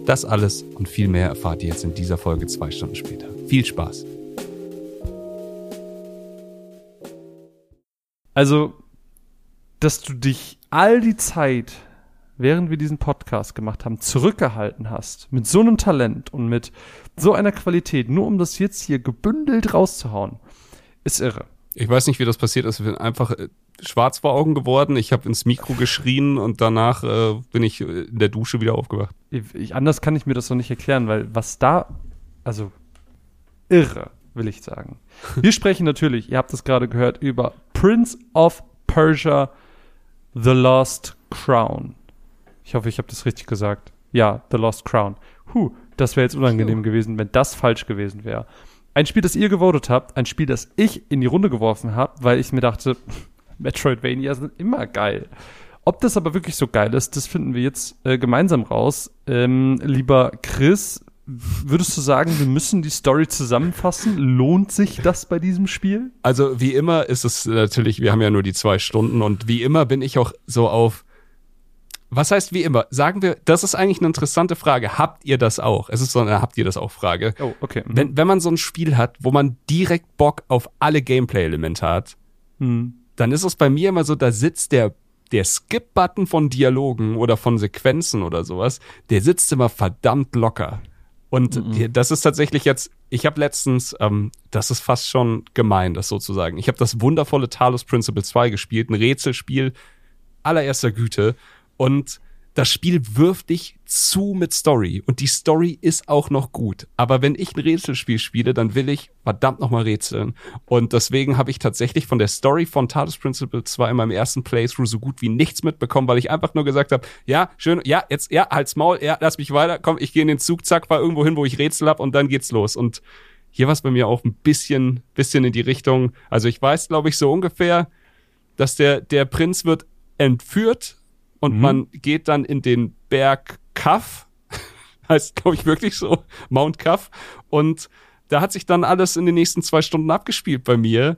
Das alles und viel mehr erfahrt ihr jetzt in dieser Folge zwei Stunden später. Viel Spaß! Also, dass du dich all die Zeit, während wir diesen Podcast gemacht haben, zurückgehalten hast, mit so einem Talent und mit so einer Qualität, nur um das jetzt hier gebündelt rauszuhauen, ist irre. Ich weiß nicht, wie das passiert ist. Ich bin einfach äh, schwarz vor Augen geworden. Ich habe ins Mikro geschrien und danach äh, bin ich äh, in der Dusche wieder aufgewacht. Ich, ich, anders kann ich mir das noch nicht erklären, weil was da, also irre, will ich sagen. Wir sprechen natürlich, ihr habt es gerade gehört, über Prince of Persia, The Lost Crown. Ich hoffe, ich habe das richtig gesagt. Ja, The Lost Crown. Huh, das wäre jetzt unangenehm gewesen, wenn das falsch gewesen wäre. Ein Spiel, das ihr gewotet habt, ein Spiel, das ich in die Runde geworfen habe, weil ich mir dachte, Metroidvania sind immer geil. Ob das aber wirklich so geil ist, das finden wir jetzt äh, gemeinsam raus. Ähm, lieber Chris, würdest du sagen, wir müssen die Story zusammenfassen? Lohnt sich das bei diesem Spiel? Also wie immer ist es natürlich, wir haben ja nur die zwei Stunden und wie immer bin ich auch so auf. Was heißt wie immer? Sagen wir, das ist eigentlich eine interessante Frage. Habt ihr das auch? Es ist so eine Habt ihr das auch Frage. Oh, okay. Mhm. Wenn, wenn man so ein Spiel hat, wo man direkt Bock auf alle Gameplay-Elemente hat, Hm. dann ist es bei mir immer so, da sitzt der, der Skip-Button von Dialogen oder von Sequenzen oder sowas, der sitzt immer verdammt locker. Und die- das ist tatsächlich jetzt, ich habe letztens, ähm, das ist fast schon gemein, das sozusagen. Ich habe das wundervolle Talos Principle 2 gespielt, ein Rätselspiel allererster Güte. Und das Spiel wirft dich zu mit Story. Und die Story ist auch noch gut. Aber wenn ich ein Rätselspiel spiele, dann will ich verdammt nochmal rätseln. Und deswegen habe ich tatsächlich von der Story von Talos Principle 2 in meinem ersten Playthrough so gut wie nichts mitbekommen, weil ich einfach nur gesagt habe, ja, schön, ja, jetzt, ja, halt's Maul, ja, lass mich weiter, komm, ich gehe in den Zug, zack, fahr irgendwo hin, wo ich Rätsel hab und dann geht's los. Und hier war es bei mir auch ein bisschen, bisschen in die Richtung. Also ich weiß, glaube ich, so ungefähr, dass der, der Prinz wird entführt und Mhm. man geht dann in den Berg Kaff, heißt glaube ich wirklich so, Mount Kaff und da hat sich dann alles in den nächsten zwei Stunden abgespielt bei mir.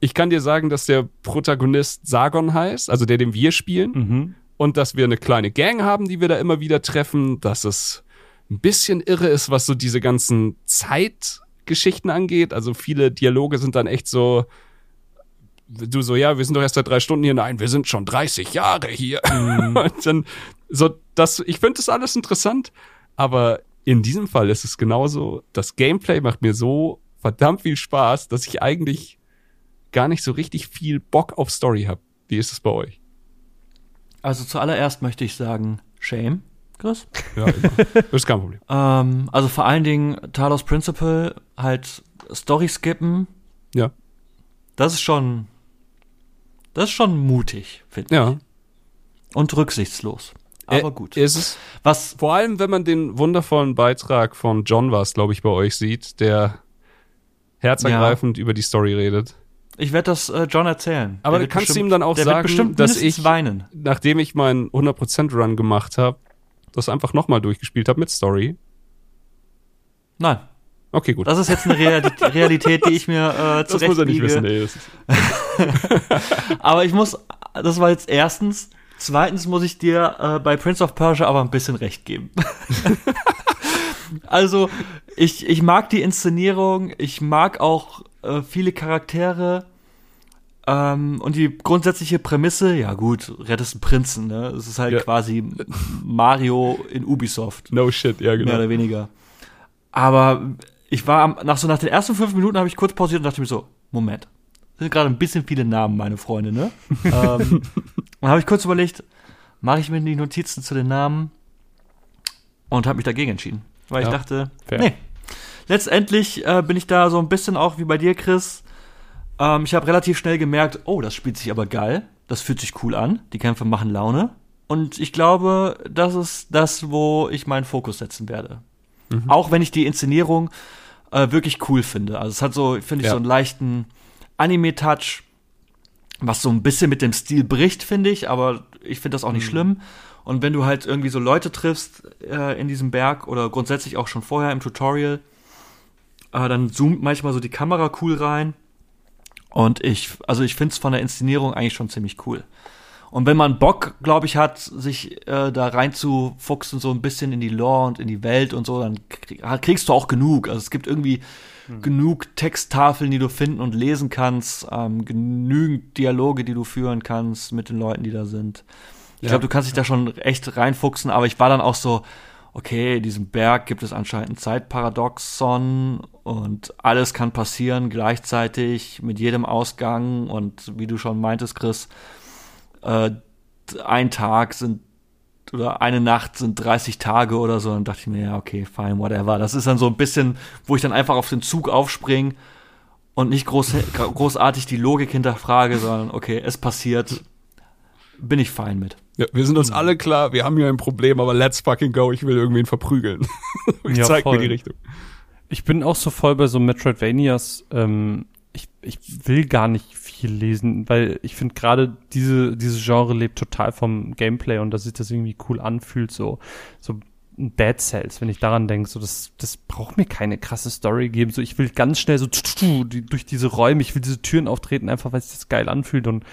Ich kann dir sagen, dass der Protagonist Sargon heißt, also der, den wir spielen Mhm. und dass wir eine kleine Gang haben, die wir da immer wieder treffen, dass es ein bisschen irre ist, was so diese ganzen Zeitgeschichten angeht. Also viele Dialoge sind dann echt so, du so, ja, wir sind doch erst seit drei Stunden hier. Nein, wir sind schon 30 Jahre hier. Und dann so, das, ich finde das alles interessant, aber in diesem Fall ist es genauso, das Gameplay macht mir so verdammt viel Spaß, dass ich eigentlich gar nicht so richtig viel Bock auf Story habe. Wie ist es bei euch? Also zuallererst möchte ich sagen, Shame, Chris. Ja, immer. ist kein Problem. Ähm, also vor allen Dingen Talos Principle, halt Story skippen, Ja. das ist schon, das ist schon mutig, finde Ja. ich. Und rücksichtslos. Aber Äh, gut. Ist es, Was, vor allem, wenn man den wundervollen Beitrag von John was, glaube ich, bei euch sieht, der herzergreifend über die Story redet. ich werde das äh, John erzählen. Aber Der du kannst bestimmt- ihm dann auch sagen, dass ich- weinen. Nachdem ich meinen 100% Run gemacht habe, das einfach nochmal durchgespielt habe mit Story. Nein, Okay, gut. das ist jetzt eine Realität, Realität die ich mir äh, Das muss er nicht wissen, ey. Aber ich muss, das war jetzt erstens. Zweitens muss ich dir äh, bei Prince of Persia aber ein bisschen recht geben. also, ich, ich mag die Inszenierung, ich mag auch äh, viele Charaktere. Ähm, und die grundsätzliche Prämisse, ja gut, rettest einen Prinzen, ne? Es ist halt Ja. quasi Mario in Ubisoft no shit, ja, mehr genau. oder weniger. Aber ich war am, nach so nach den ersten fünf Minuten habe ich kurz pausiert und dachte mir so, Moment, das sind gerade ein bisschen viele Namen, meine Freunde, ne? ähm, und habe ich kurz überlegt, mache ich mir die Notizen zu den Namen und habe mich dagegen entschieden, weil Ja, ich dachte, fair. nee. Letztendlich äh, bin ich da so ein bisschen auch wie bei dir, Chris. Ähm, ich habe relativ schnell gemerkt, oh, das spielt sich aber geil, das fühlt sich cool an, die Kämpfe machen Laune. Und ich glaube, das ist das, wo ich meinen Fokus setzen werde. Auch wenn ich die Inszenierung äh, wirklich cool finde. Also es hat so, finde ich, Ja. so einen leichten Anime-Touch, was so ein bisschen mit dem Stil bricht, finde ich, aber ich finde das auch nicht schlimm. Und wenn du halt irgendwie so Leute triffst äh, in diesem Berg oder grundsätzlich auch schon vorher im Tutorial, äh, dann zoomt manchmal so die Kamera cool rein. Und ich, also ich finde es von der Inszenierung eigentlich schon ziemlich cool. Und wenn man Bock, glaube ich, hat, sich äh, da reinzufuchsen, so ein bisschen in die Lore und in die Welt und so, dann krieg, kriegst du auch genug. Also es gibt irgendwie genug Texttafeln, die du finden und lesen kannst, ähm, genügend Dialoge, die du führen kannst mit den Leuten, die da sind. Ich Ja. glaube, du kannst dich da schon echt reinfuchsen, aber ich war dann auch so, okay, in diesem Berg gibt es anscheinend ein Zeitparadoxon und alles kann passieren gleichzeitig mit jedem Ausgang und wie du schon meintest, Chris, äh, ein Tag sind oder eine Nacht sind 30 Tage oder so, dann dachte ich mir, ja, okay, fine, whatever. Das ist dann so ein bisschen, wo ich dann einfach auf den Zug aufspringe und nicht groß, großartig die Logik hinterfrage, sondern okay, es passiert, bin ich fein mit. Ja, wir sind uns alle klar, wir haben hier ein Problem, aber let's fucking go, ich will irgendwen verprügeln. ich Ja, zeig voll. mir die Richtung. Ich bin auch so voll bei so Metroidvanias. Ähm, ich, ich will gar nicht viel lesen, weil ich finde gerade diese, dieses Genre lebt total vom Gameplay und dass sich das irgendwie cool anfühlt, so, so ein Bad Cells, wenn ich daran denke, so das, das braucht mir keine krasse Story geben. So, ich will ganz schnell so durch diese Räume, ich will diese Türen auftreten, einfach weil sich das geil anfühlt und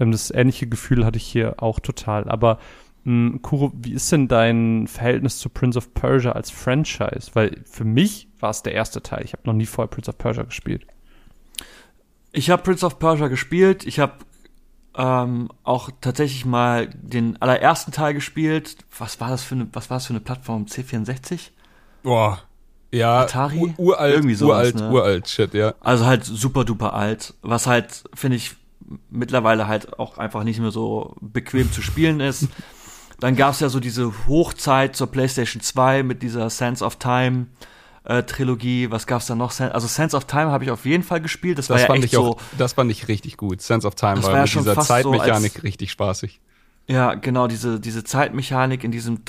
ähm, das ähnliche Gefühl hatte ich hier auch total. Aber mh, Kuro, wie ist denn dein Verhältnis zu Prince of Persia als Franchise? Weil für mich war es der erste Teil. Ich habe noch nie vorher Prince of Persia gespielt. Ich habe Prince of Persia gespielt. Ich habe ähm, auch tatsächlich mal den allerersten Teil gespielt. Was war das für eine, was war das für eine Plattform? C64? Boah. Ja, Atari? ur- uralt, Irgendwie sowas, uralt, ne? uralt, shit, ja. Also halt super duper alt. Was halt, finde ich, mittlerweile halt auch einfach nicht mehr so bequem zu spielen ist. Dann gab's ja so diese Hochzeit zur PlayStation 2 mit dieser Sense of Time äh, Trilogie. Was gab's da noch? Also Sense of Time habe ich auf jeden Fall gespielt. Das, Das war ja fand echt ich auch, so. das fand ich richtig gut. Sense of Time war, war ja mit schon dieser so Zeitmechanik als- richtig spaßig. Ja, genau, diese, diese Zeitmechanik in diesem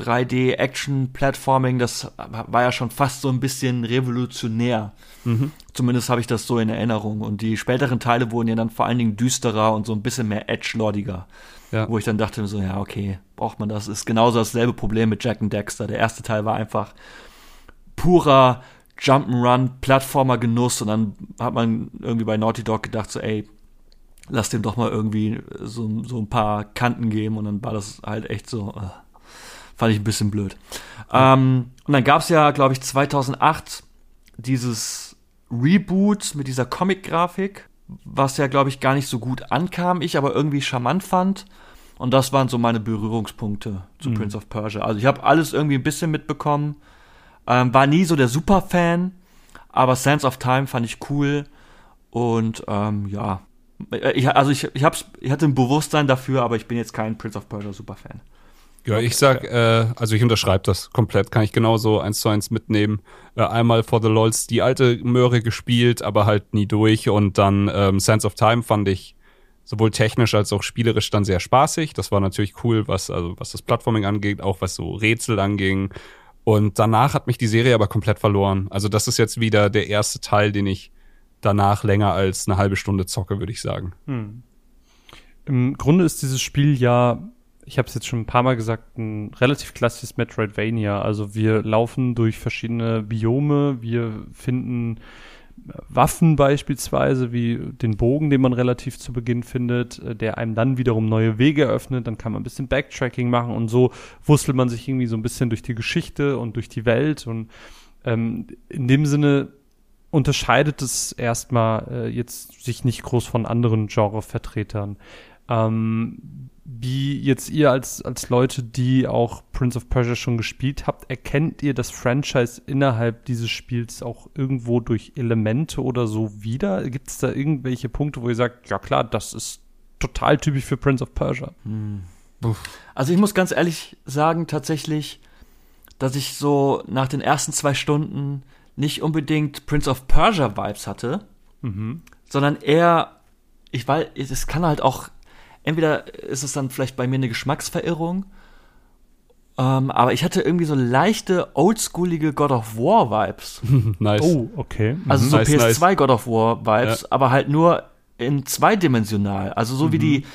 3D-Action-Platforming, das war ja schon fast so ein bisschen revolutionär. Mhm. Zumindest habe ich das so in Erinnerung. Und die späteren Teile wurden ja dann vor allen Dingen düsterer und so ein bisschen mehr edgelordiger. Ja. Wo ich dann dachte so, ja, okay, braucht man das. Ist genauso dasselbe Problem mit Jack and Dexter. Der erste Teil war einfach purer Jump'n'Run, Plattformer-Genuss und dann hat man irgendwie bei Naughty Dog gedacht so, ey, lass dem doch mal irgendwie so, so ein paar Kanten geben und dann war das halt echt so, äh, fand ich ein bisschen blöd. Ähm, und dann gab es ja, glaube ich, 2008 dieses Reboot mit dieser Comic-Grafik, was ja, glaube ich, gar nicht so gut ankam, ich aber irgendwie charmant fand. Und das waren so meine Berührungspunkte zu mhm. Prince of Persia. Also ich habe alles irgendwie ein bisschen mitbekommen. Ähm, war nie so der Superfan, aber Sands of Time fand ich cool. Und ähm, ja, äh, ich, also ich, ich, hab's, ich hatte ein Bewusstsein dafür, aber ich bin jetzt kein Prince of Persia Superfan. Ja, ich sag, äh, also ich unterschreibe das komplett, kann ich genauso eins zu eins mitnehmen. Äh, einmal for the Lols die alte Möhre gespielt, aber halt nie durch und dann ähm, Sense of Time fand ich sowohl technisch als auch spielerisch dann sehr spaßig. Das war natürlich cool, was, also was das Plattforming angeht, auch was so Rätsel anging. Und danach hat mich die Serie aber komplett verloren. Also das ist jetzt wieder der erste Teil, den ich danach länger als eine halbe Stunde zocke, würde ich sagen. Hm. Im Grunde ist dieses Spiel ja, ich habe es jetzt schon ein paar Mal gesagt, ein relativ klassisches Metroidvania. Also wir laufen durch verschiedene Biome, wir finden Waffen beispielsweise, wie den Bogen, den man relativ zu Beginn findet, äh, der einem dann wiederum neue Wege eröffnet. Dann kann man ein bisschen Backtracking machen und so wurstelt man sich irgendwie so ein bisschen durch die Geschichte und durch die Welt. Und ähm, in dem Sinne unterscheidet es erstmal äh, jetzt sich nicht groß von anderen Genrevertretern. Ähm, wie jetzt ihr als, als Leute, die auch Prince of Persia schon gespielt habt, erkennt ihr das Franchise innerhalb dieses Spiels auch irgendwo durch Elemente oder so wieder? Gibt es da irgendwelche Punkte, wo ihr sagt, ja klar, das ist total typisch für Prince of Persia? Hm. Also ich muss ganz ehrlich sagen, tatsächlich, dass ich so nach den ersten zwei Stunden nicht unbedingt Prince of Persia Vibes hatte, mhm. sondern eher, ich weiß, es kann halt auch, entweder ist es dann vielleicht bei mir eine Geschmacksverirrung, ähm, aber ich hatte irgendwie so leichte, oldschoolige God of War Vibes. nice. Oh, okay. Also so nice, PS2 nice. God of War Vibes, ja. aber halt nur in zweidimensional. Also so mhm. wie die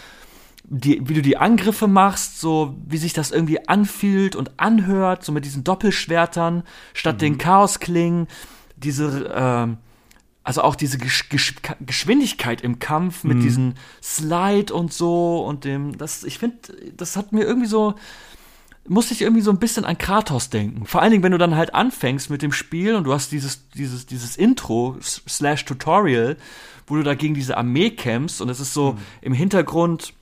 die, wie du die Angriffe machst, so wie sich das irgendwie anfühlt und anhört, so mit diesen Doppelschwertern statt mhm. den Chaosklingen, diese, äh, also auch diese Gesch Gesch Geschwindigkeit im Kampf mit mhm. diesem Slide und so und dem, das, ich finde, das hat mir irgendwie so, musste ich irgendwie so ein bisschen an Kratos denken. Vor allen Dingen, wenn du dann halt anfängst mit dem Spiel und du hast dieses, dieses, dieses Intro slash Tutorial, wo du da gegen diese Armee kämpfst und es ist so mhm. im Hintergrund,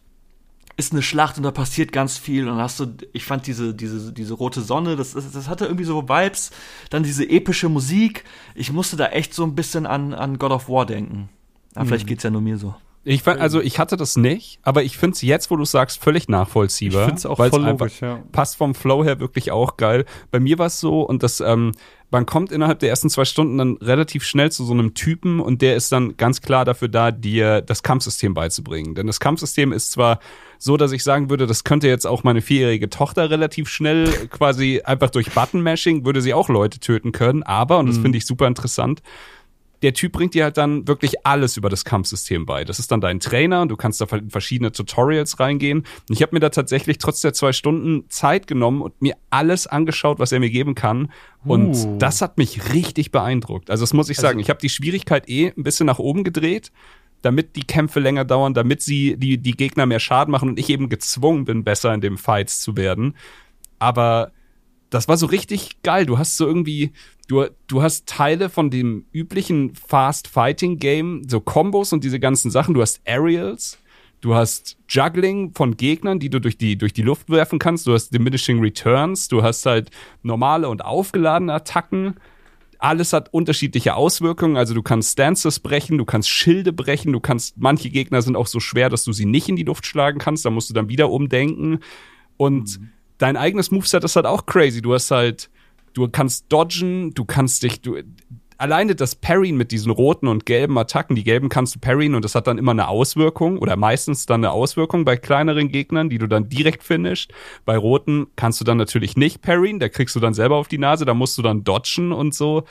ist eine Schlacht und da passiert ganz viel und dann hast du, ich fand diese, diese, diese rote Sonne, das, das, das hatte irgendwie so Vibes, dann diese epische Musik, ich musste da echt so ein bisschen an, an God of War denken. Aber mhm. vielleicht geht's ja nur mir so. Ich fand, also ich hatte das nicht, aber ich finde es jetzt, wo du sagst, völlig nachvollziehbar. Ich finde es auch voll logisch, ja. Passt vom Flow her wirklich auch geil. Bei mir war es so, und das, ähm, man kommt innerhalb der ersten zwei Stunden dann relativ schnell zu so einem Typen und der ist dann ganz klar dafür da, dir das Kampfsystem beizubringen. Denn das Kampfsystem ist zwar so, dass ich sagen würde, das könnte jetzt auch meine vierjährige Tochter relativ schnell quasi einfach durch Button-Mashing würde sie auch Leute töten können. Aber, und das mhm. finde ich super interessant, der Typ bringt dir halt dann wirklich alles über das Kampfsystem bei. Das ist dann dein Trainer und du kannst da in verschiedene Tutorials reingehen. Und ich habe mir da tatsächlich trotz der zwei Stunden Zeit genommen und mir alles angeschaut, was er mir geben kann. Und uh. das hat mich richtig beeindruckt. Also das muss ich also sagen. Ich habe die Schwierigkeit eh ein bisschen nach oben gedreht damit die Kämpfe länger dauern, damit sie die, die Gegner mehr Schaden machen und ich eben gezwungen bin, besser in dem Fights zu werden. Aber das war so richtig geil. Du hast so irgendwie, du, du hast Teile von dem üblichen Fast Fighting Game, so Combos und diese ganzen Sachen. Du hast Aerials, du hast Juggling von Gegnern, die du durch die, durch die Luft werfen kannst. Du hast Diminishing Returns, du hast halt normale und aufgeladene Attacken alles hat unterschiedliche Auswirkungen. Also du kannst Stances brechen, du kannst Schilde brechen, du kannst, manche Gegner sind auch so schwer, dass du sie nicht in die Luft schlagen kannst. Da musst du dann wieder umdenken. Und mhm. dein eigenes Moveset ist halt auch crazy. Du hast halt, du kannst dodgen, du kannst dich, du, alleine das Parryen mit diesen roten und gelben Attacken, die gelben kannst du parryen und das hat dann immer eine Auswirkung oder meistens dann eine Auswirkung bei kleineren Gegnern, die du dann direkt finishst. Bei roten kannst du dann natürlich nicht parryen, da kriegst du dann selber auf die Nase, da musst du dann dodgen und so.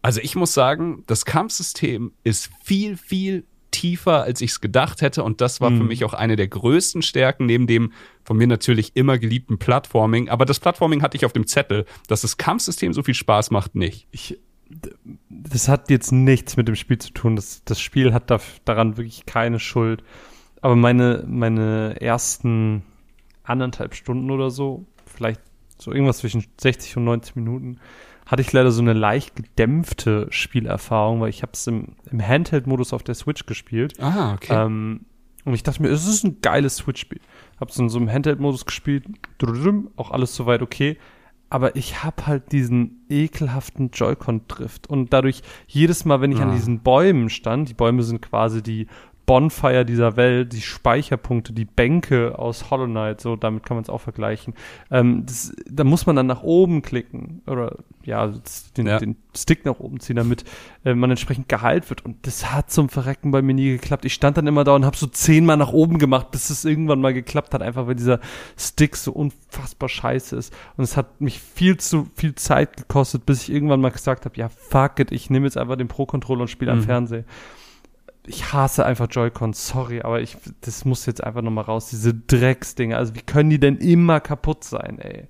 Also ich muss sagen, das Kampfsystem ist viel, viel tiefer, als ich es gedacht hätte. Und das war mhm. für mich auch eine der größten Stärken, neben dem von mir natürlich immer geliebten Plattforming. Aber das Plattforming hatte ich auf dem Zettel. Dass das Kampfsystem so viel Spaß macht, nicht. Ich, das hat jetzt nichts mit dem Spiel zu tun. Das, das Spiel hat da, daran wirklich keine Schuld. Aber meine, meine ersten anderthalb Stunden oder so, vielleicht so irgendwas zwischen 60 und 90 Minuten, hatte ich leider so eine leicht gedämpfte Spielerfahrung, weil ich habe es im, im Handheld-Modus auf der Switch gespielt. Ah, okay. Ähm, und ich dachte mir, es ist ein geiles Switch-Spiel. Hab's in so einem Handheld-Modus gespielt, auch alles soweit okay. Aber ich hab halt diesen ekelhaften Joy-Con-Drift. Und dadurch, jedes Mal, wenn ich ah. an diesen Bäumen stand, die Bäume sind quasi die Bonfire dieser Welt, die Speicherpunkte, die Bänke aus Hollow Knight, so damit kann man es auch vergleichen. Ähm, das, da muss man dann nach oben klicken oder ja, den, ja. den Stick nach oben ziehen, damit äh, man entsprechend geheilt wird. Und das hat zum Verrecken bei mir nie geklappt. Ich stand dann immer da und habe so zehnmal nach oben gemacht, bis es irgendwann mal geklappt hat, einfach weil dieser Stick so unfassbar scheiße ist. Und es hat mich viel zu viel Zeit gekostet, bis ich irgendwann mal gesagt habe, ja fuck it, ich nehme jetzt einfach den Pro-Controller und spiele mhm. am Fernseher ich hasse einfach Joy-Cons, sorry, aber ich, das muss jetzt einfach nochmal raus, diese Drecksdinger. Also wie können die denn immer kaputt sein, ey?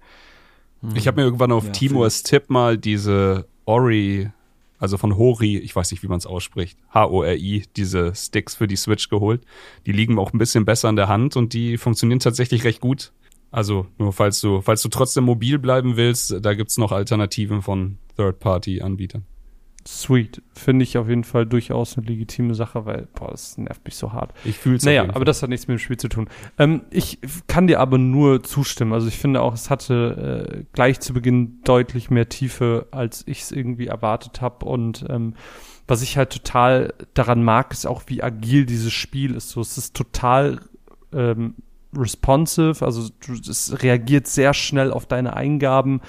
Hm. Ich habe mir irgendwann auf ja, Timurs Tipp mal diese Ori, also von Hori, ich weiß nicht, wie man es ausspricht, H-O-R-I, diese Sticks für die Switch geholt. Die liegen auch ein bisschen besser in der Hand und die funktionieren tatsächlich recht gut. Also nur falls du, falls du trotzdem mobil bleiben willst, da gibt's noch Alternativen von Third-Party-Anbietern sweet. Finde ich auf jeden Fall durchaus eine legitime Sache, weil, boah, das nervt mich so hart. Ich fühle es Naja, aber das hat nichts mit dem Spiel zu tun. Ähm, ich kann dir aber nur zustimmen. Also ich finde auch, es hatte äh, gleich zu Beginn deutlich mehr Tiefe, als ich es irgendwie erwartet habe. Und ähm, was ich halt total daran mag, ist auch, wie agil dieses Spiel ist. So, es ist total ähm, responsive, also es reagiert sehr schnell auf deine Eingaben.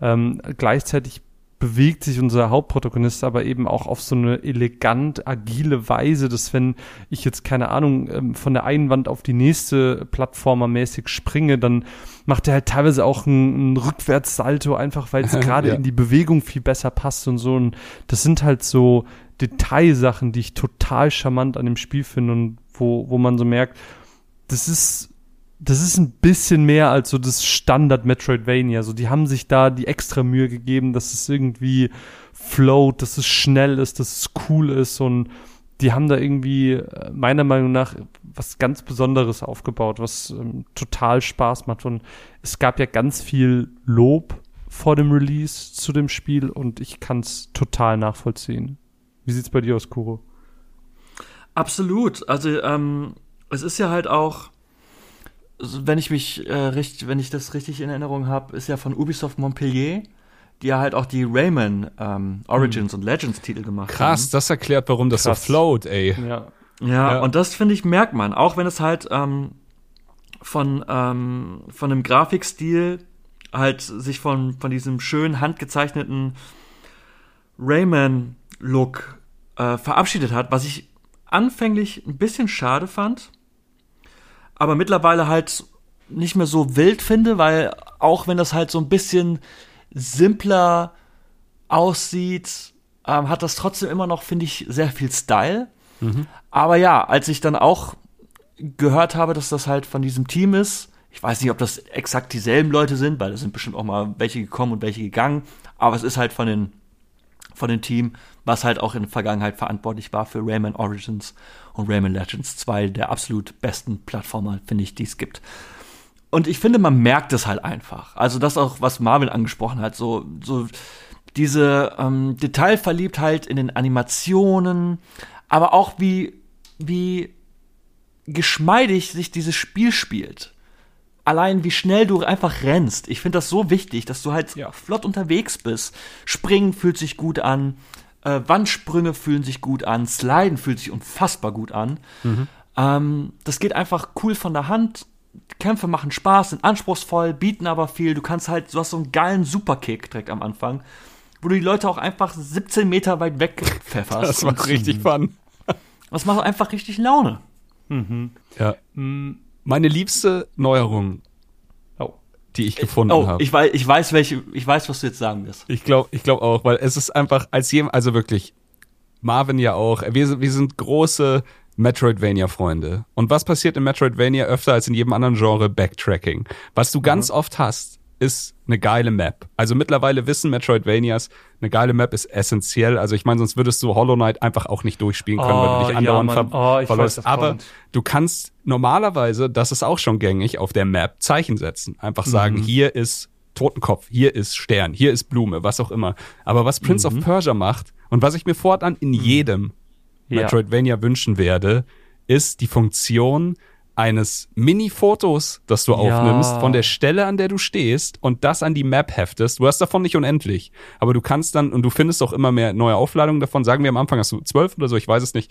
Ähm, gleichzeitig bewegt sich unser Hauptprotagonist aber eben auch auf so eine elegant agile Weise, dass wenn ich jetzt keine Ahnung ähm, von der einen Wand auf die nächste Plattformermäßig springe, dann macht er halt teilweise auch einen, Rückwärtssalto einfach, weil es gerade ja. in die Bewegung viel besser passt und so und das sind halt so Detailsachen, die ich total charmant an dem Spiel finde und wo wo man so merkt, das ist das ist ein bisschen mehr als so das Standard Metroidvania. So, die haben sich da die extra Mühe gegeben, dass es irgendwie float, dass es schnell ist, dass es cool ist und die haben da irgendwie äh, meiner Meinung nach was ganz Besonderes aufgebaut, was ähm, total Spaß macht. Und es gab ja ganz viel Lob vor dem Release zu dem Spiel und ich kann es total nachvollziehen. Wie sieht's bei dir aus, Kuro? Absolut. Also ähm, es ist ja halt auch wenn ich mich äh, richtig, wenn ich das richtig in Erinnerung habe, ist ja von Ubisoft Montpellier, die ja halt auch die Rayman ähm, Origins hm. und Legends Titel gemacht Krass, haben. Krass, das erklärt, warum das Krass. so float, ey. Ja. ja. Ja, und das finde ich merkt man, auch wenn es halt ähm, von ähm, von dem Grafikstil halt sich von von diesem schön handgezeichneten Rayman Look äh, verabschiedet hat, was ich anfänglich ein bisschen schade fand aber mittlerweile halt nicht mehr so wild finde, weil auch wenn das halt so ein bisschen simpler aussieht, ähm, hat das trotzdem immer noch, finde ich, sehr viel Style. Mhm. Aber ja, als ich dann auch gehört habe, dass das halt von diesem Team ist, ich weiß nicht, ob das exakt dieselben Leute sind, weil da sind bestimmt auch mal welche gekommen und welche gegangen, aber es ist halt von den von dem Team, was halt auch in der Vergangenheit verantwortlich war für Rayman Origins und Rayman Legends, zwei der absolut besten Plattformer, finde ich, die es gibt. Und ich finde, man merkt es halt einfach. Also das auch, was Marvin angesprochen hat, so, so diese ähm, Detailverliebtheit in den Animationen, aber auch wie, wie geschmeidig sich dieses Spiel spielt allein wie schnell du einfach rennst. Ich finde das so wichtig, dass du halt ja. flott unterwegs bist. Springen fühlt sich gut an, äh, Wandsprünge fühlen sich gut an, Sliden fühlt sich unfassbar gut an. Mhm. Ähm, das geht einfach cool von der Hand. Kämpfe machen Spaß, sind anspruchsvoll, bieten aber viel. Du kannst halt, du hast so einen geilen Superkick direkt am Anfang. wo du die Leute auch einfach 17 Meter weit weg pfefferst. Das war richtig fun. Das macht einfach richtig Laune. Ja. Meine liebste Neuerung, Oh. die ich gefunden Oh, habe. ich weiß, ich weiß, welche, ich weiß, was du jetzt sagen wirst. Ich glaube, ich glaube auch, weil es ist einfach als jedem, also wirklich, Marvin ja auch, wir sind, wir sind große Metroidvania-Freunde. Und was passiert in Metroidvania öfter als in jedem anderen Genre? Backtracking. Was du ganz oft hast, ist eine geile Map. Also mittlerweile wissen Metroidvanias, eine geile Map ist essentiell. Also ich meine, sonst würdest du Hollow Knight einfach auch nicht durchspielen können, weil Oh, du dich ja, andauernd Mann. ver Oh, verläufst. Aber kommt. du kannst normalerweise, das ist auch schon gängig, auf der Map Zeichen setzen. Einfach sagen, Mhm. hier ist Totenkopf, hier ist Stern, hier ist Blume, was auch immer. Aber was Prince Mhm. of Persia macht und was ich mir fortan in jedem Ja. Metroidvania wünschen werde, ist die Funktion eines Mini-Fotos, das du Ja. aufnimmst, von der Stelle, an der du stehst und das an die Map heftest. Du hast davon nicht unendlich, aber du kannst dann, und du findest auch immer mehr neue Aufladungen davon. Sagen wir am Anfang hast du zwölf oder so, ich weiß es nicht.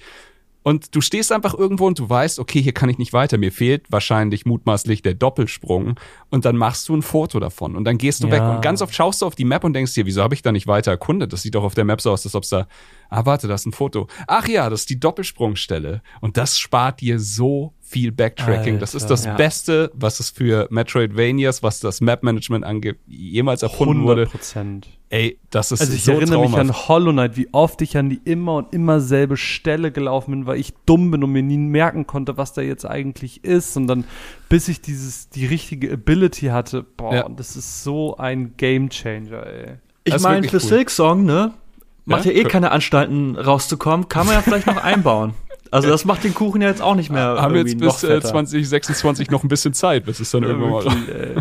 Und du stehst einfach irgendwo und du weißt, okay, hier kann ich nicht weiter. Mir fehlt wahrscheinlich mutmaßlich der Doppelsprung. Und dann machst du ein Foto davon und dann gehst du Ja. weg. Und ganz oft schaust du auf die Map und denkst dir, wieso habe ich da nicht weiter erkundet? Das sieht doch auf der Map so aus, als ob es da, ah, warte, da ist ein Foto. Ach ja, das ist die Doppelsprungstelle. Und das spart dir so viel Backtracking. das ist Alter, das ja. Beste, was es für Metroidvanias, was das Map-Management angeht, jemals erfunden 100 wurde. Prozent. Ey, das ist Also ich so erinnere mich an traumhaft. Hollow Knight, wie oft ich an die immer und immer selbe Stelle gelaufen bin, weil ich dumm bin und mir nie merken konnte, was da jetzt eigentlich ist. Und dann, bis ich dieses, die richtige Ability hatte, boah, Ja. das ist so ein Game Changer, ey. Ich Das ist meine, für cool. Silk Song, ne? Macht ja, Ja? eh keine Anstalten rauszukommen, kann man ja vielleicht noch einbauen. Also das macht den Kuchen ja jetzt auch nicht mehr. haben wir jetzt bis noch äh, fetter. 2026 noch ein bisschen Zeit, bis es dann irgendwann mal ey.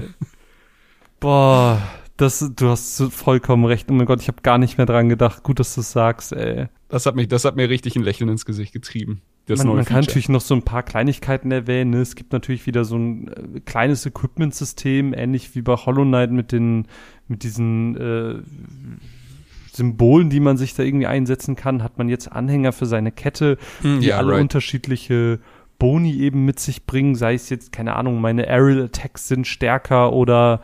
Boah, das, du hast vollkommen recht. Oh mein Gott, ich habe gar nicht mehr dran gedacht. Gut, dass du es sagst, ey. Das hat mich, das hat mir richtig ein Lächeln ins Gesicht getrieben. Das man, neue man kann natürlich noch so ein paar Kleinigkeiten erwähnen. ne? Es gibt natürlich wieder so ein äh, kleines Equipment-System, ähnlich wie bei Hollow Knight mit den, mit diesen äh, Symbolen, die man sich da irgendwie einsetzen kann, hat man jetzt Anhänger für seine Kette, Hm, die ja, alle right. unterschiedliche Boni eben mit sich bringen, sei es jetzt, keine Ahnung, meine Aerial Attacks sind stärker oder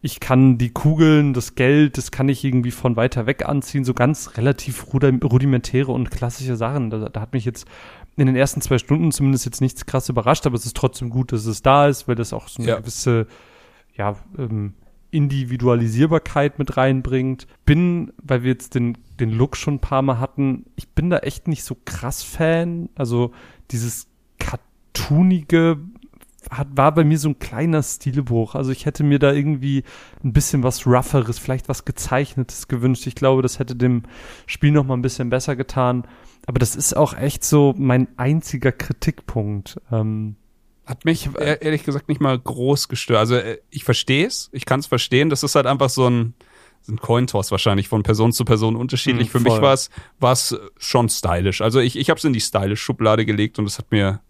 ich kann die Kugeln, das Geld, das kann ich irgendwie von weiter weg anziehen, so ganz relativ rudi- rudimentäre und klassische Sachen. Da, da hat mich jetzt in den ersten zwei Stunden zumindest jetzt nichts krass überrascht, aber es ist trotzdem gut, dass es da ist, weil das auch so eine Ja. gewisse, ja, ähm, Individualisierbarkeit mit reinbringt. Bin, weil wir jetzt den, den Look schon ein paar Mal hatten, ich bin da echt nicht so krass Fan. Also dieses cartoonige hat, war bei mir so ein kleiner Stilbruch. Also ich hätte mir da irgendwie ein bisschen was rougheres, vielleicht was gezeichnetes gewünscht. Ich glaube, das hätte dem Spiel noch mal ein bisschen besser getan. Aber das ist auch echt so mein einziger Kritikpunkt. Ähm, Hat mich äh, ehrlich gesagt nicht mal groß gestört. Also äh, ich verstehe es, ich kann es verstehen. Das ist halt einfach so ein, so ein Cointoss wahrscheinlich von Person zu Person unterschiedlich. Mm, Für mich war es schon stylisch. Also ich, ich habe es in die stylisch Schublade gelegt und das hat mir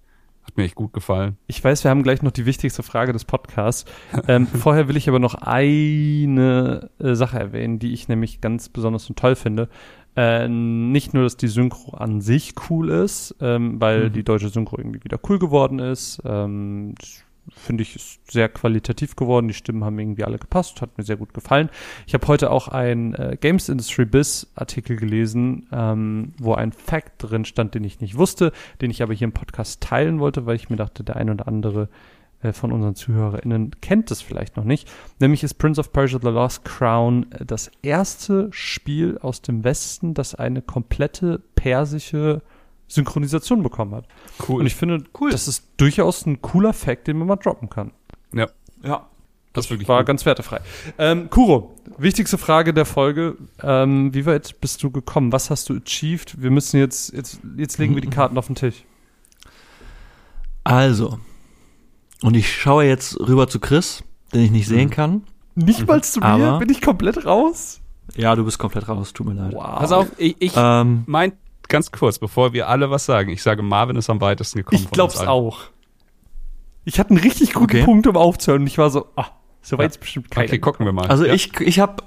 hat mir echt gut gefallen. Ich weiß, wir haben gleich noch die wichtigste Frage des Podcasts. Ähm, vorher will ich aber noch eine äh, Sache erwähnen, die ich nämlich ganz besonders und toll finde. Äh, nicht nur, dass die Synchro an sich cool ist, ähm, weil Mhm. die deutsche Synchro irgendwie wieder cool geworden ist. Ähm, finde ich ist sehr qualitativ geworden. Die Stimmen haben irgendwie alle gepasst, hat mir sehr gut gefallen. Ich habe heute auch ein äh, Games Industry Biz Artikel gelesen, ähm, wo ein Fact drin stand, den ich nicht wusste, den ich aber hier im Podcast teilen wollte, weil ich mir dachte, der ein oder andere äh, von unseren ZuhörerInnen kennt es vielleicht noch nicht. Nämlich ist Prince of Persia The Lost Crown äh, das erste Spiel aus dem Westen, das eine komplette persische Synchronisation bekommen hat. Cool. Und ich finde, Cool. das ist durchaus ein cooler Fact, den man mal droppen kann. ja, Ja. das ist wirklich War gut. ganz wertefrei. Ähm, Kuro, wichtigste Frage der Folge. Ähm, wie weit bist du gekommen? Was hast du achieved? Wir müssen jetzt, jetzt, jetzt legen wir die Karten auf den Tisch. Also. Und ich schaue jetzt rüber zu Chris, den ich nicht sehen kann. Nicht mal zu mir? Bin ich komplett raus? Ja, du bist komplett raus, tut mir leid. Wow. Pass auf, ich, ich Ähm, mein ganz kurz, bevor wir alle was sagen. Ich sage, Marvin ist am weitesten gekommen. Ich glaub's auch. Ich hatte einen richtig guten Okay. Punkt, um aufzuhören. Und ich war so, ah, so weit ist bestimmt keiner. Okay, gucken wir mal. also ja. ich, ich habe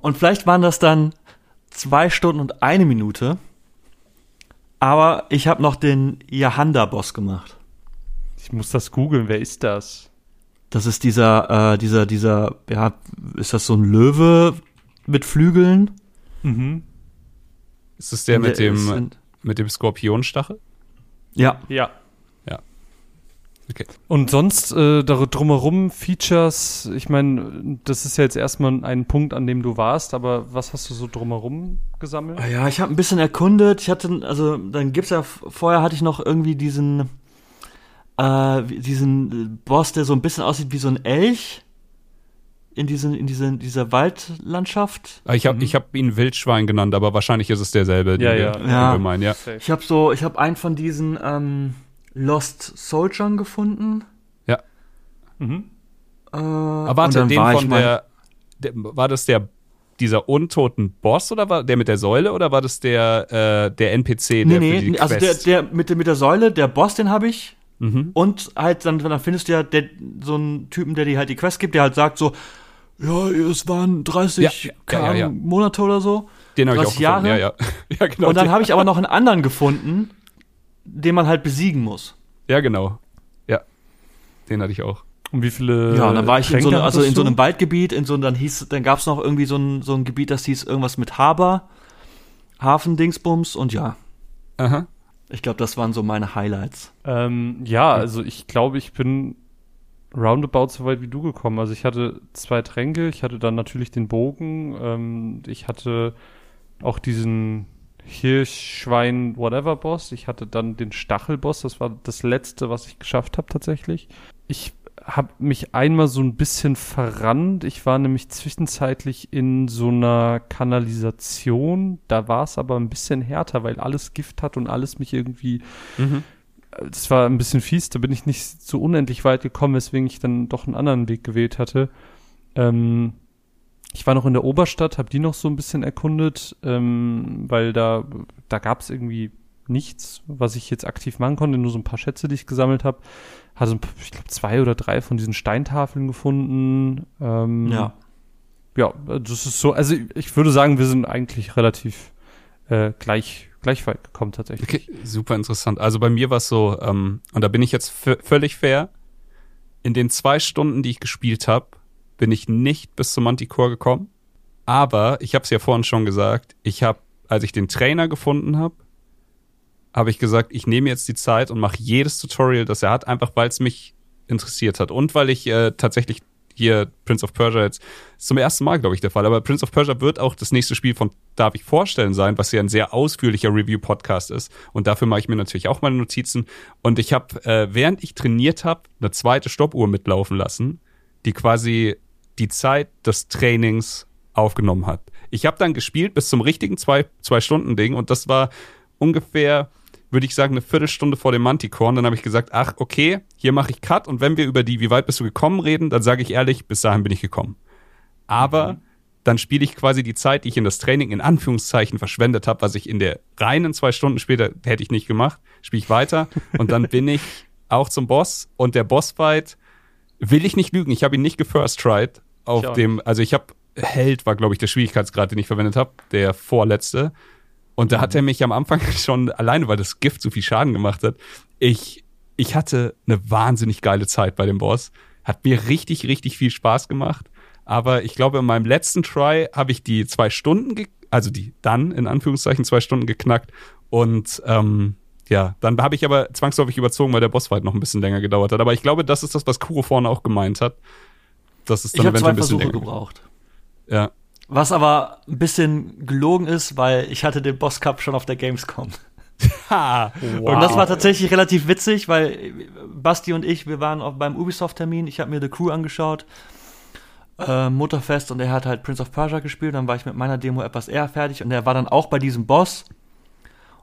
und vielleicht waren das dann zwei Stunden und eine Minute, aber ich habe noch den Yahanda-Boss gemacht. Ich muss das googeln. Wer ist das? Das ist dieser, äh, dieser, dieser, ja, ist das so ein Löwe, mit Flügeln. Mhm. Ist es der mit dem, mit dem Skorpionstachel? Ja. Ja. Okay. Und sonst äh, drumherum Features, ich meine, das ist ja jetzt erstmal ein Punkt, an dem du warst, aber was hast du so drumherum gesammelt? Ah Ja, ich habe ein bisschen erkundet. Ich hatte, also dann gibt's ja vorher hatte ich noch irgendwie diesen, äh, diesen Boss, der so ein bisschen aussieht wie so ein Elch in diesen, in diesen, dieser Waldlandschaft. Ah, Ich habe ich hab ihn Wildschwein genannt, aber wahrscheinlich ist es derselbe, den Ja, wir, ja. den Ja. wir meinen, ja. Ich habe so, ich habe einen von diesen ähm, Lost Soldiern gefunden. Mhm. Äh, Aber warte, den war von der, der, war das der, dieser untoten Boss oder war der mit der Säule oder war das der, äh, der NPC, der Nee, für die nee, also der, Quest? der mit, der mit der Säule, der Boss, den habe ich. Mhm. Und halt, dann, dann findest du ja der, so einen Typen, der dir halt die Quest gibt, der halt sagt so, ja, es waren 30 Ja, ja, ja, ja. Monate oder so. Den habe ich auch 30 gefunden, Jahre? ja, ja. ja, genau. Und dann habe ich aber noch einen anderen gefunden, den man halt besiegen muss. ja, genau. Ja, den hatte ich auch. Und wie viele ja, und dann war ich in so, also in so einem Waldgebiet, in so einem, dann hieß, dann gab's noch irgendwie so ein, so ein Gebiet, das hieß irgendwas mit Haber, Hafendingsbums und ja, Aha. ich glaube, das waren so meine Highlights. Ähm, ja, also ich glaube, ich bin roundabout so weit wie du gekommen. Also ich hatte zwei Tränke, ich hatte dann natürlich den Bogen, ähm, ich hatte auch diesen Hirschschwein whatever Boss, ich hatte dann den Stachelboss, das war das letzte, was ich geschafft habe tatsächlich. Ich habe mich einmal so ein bisschen verrannt. Ich war nämlich zwischenzeitlich in so einer Kanalisation. Da war es aber ein bisschen härter, weil alles Gift hat und alles mich irgendwie Mhm. Das war ein bisschen fies, da bin ich nicht so unendlich weit gekommen, weswegen ich dann doch einen anderen Weg gewählt hatte. Ähm, ich war noch in der Oberstadt, habe die noch so ein bisschen erkundet, ähm, weil da, da gab es irgendwie nichts, was ich jetzt aktiv machen konnte, nur so ein paar Schätze, die ich gesammelt habe. Hatte, ich glaube, zwei oder drei von diesen Steintafeln gefunden. Ähm, Ja. ja, das ist so, also ich würde sagen, wir sind eigentlich relativ äh, gleich, gleich weit gekommen tatsächlich. Okay, super interessant. Also bei mir war es so, ähm, und da bin ich jetzt völlig fair. In den zwei Stunden, die ich gespielt habe, bin ich nicht bis zum Manticore gekommen. Aber ich habe es ja vorhin schon gesagt, ich habe, als ich den Trainer gefunden habe, habe ich gesagt, ich nehme jetzt die Zeit und mache jedes Tutorial, das er hat, einfach weil es mich interessiert hat und weil ich äh, tatsächlich hier Prince of Persia jetzt zum ersten Mal, glaube ich, der Fall. Aber Prince of Persia wird auch das nächste Spiel von Darf ich vorstellen sein, was ja ein sehr ausführlicher Review-Podcast ist. Und dafür mache ich mir natürlich auch meine Notizen. Und ich habe, äh, während ich trainiert habe, eine zweite Stoppuhr mitlaufen lassen, die quasi die Zeit des Trainings aufgenommen hat. Ich habe dann gespielt bis zum richtigen zwei, zwei und das war ungefähr, würde ich sagen, eine Viertelstunde vor dem Manticore. Und dann habe ich gesagt, ach, okay, hier mache ich Cut. Und wenn wir über die, wie weit bist du gekommen, reden, dann sage ich ehrlich, bis dahin bin ich gekommen. Aber dann spiele ich quasi die Zeit, die ich in das Training in Anführungszeichen verschwendet habe, was ich in der reinen zwei Stunden später hätte ich nicht gemacht, spiele ich weiter. Und dann bin ich auch zum Boss. Und der Bossfight will ich nicht lügen, ich habe ihn nicht gefirst tried auf dem, also ich habe Held war glaube ich der Schwierigkeitsgrad, den ich verwendet habe, der vorletzte und da hat er mich am Anfang schon alleine, weil das Gift so viel Schaden gemacht hat, ich ich hatte eine wahnsinnig geile Zeit bei dem Boss, hat mir richtig richtig viel Spaß gemacht. Aber ich glaube, in meinem letzten Try habe ich die zwei Stunden, also die dann in Anführungszeichen zwei Stunden geknackt. Und ähm, ja, dann habe ich aber zwangsläufig überzogen, weil der Bossfight noch ein bisschen länger gedauert hat. Aber ich glaube, das ist das, was Kuro vorne auch gemeint hat. Das ist Ich dann habe eventuell zwei ein bisschen Versuche länger. gebraucht. Ja. Was aber ein bisschen gelogen ist, weil ich hatte den Boss Cup schon auf der Gamescom. Ha! Und das war tatsächlich relativ witzig, weil Basti und ich, wir waren auch beim Ubisoft-Termin, ich habe mir The Crew angeschaut, äh, Mutterfest und er hat halt Prince of Persia gespielt, dann war ich mit meiner Demo etwas eher fertig und er war dann auch bei diesem Boss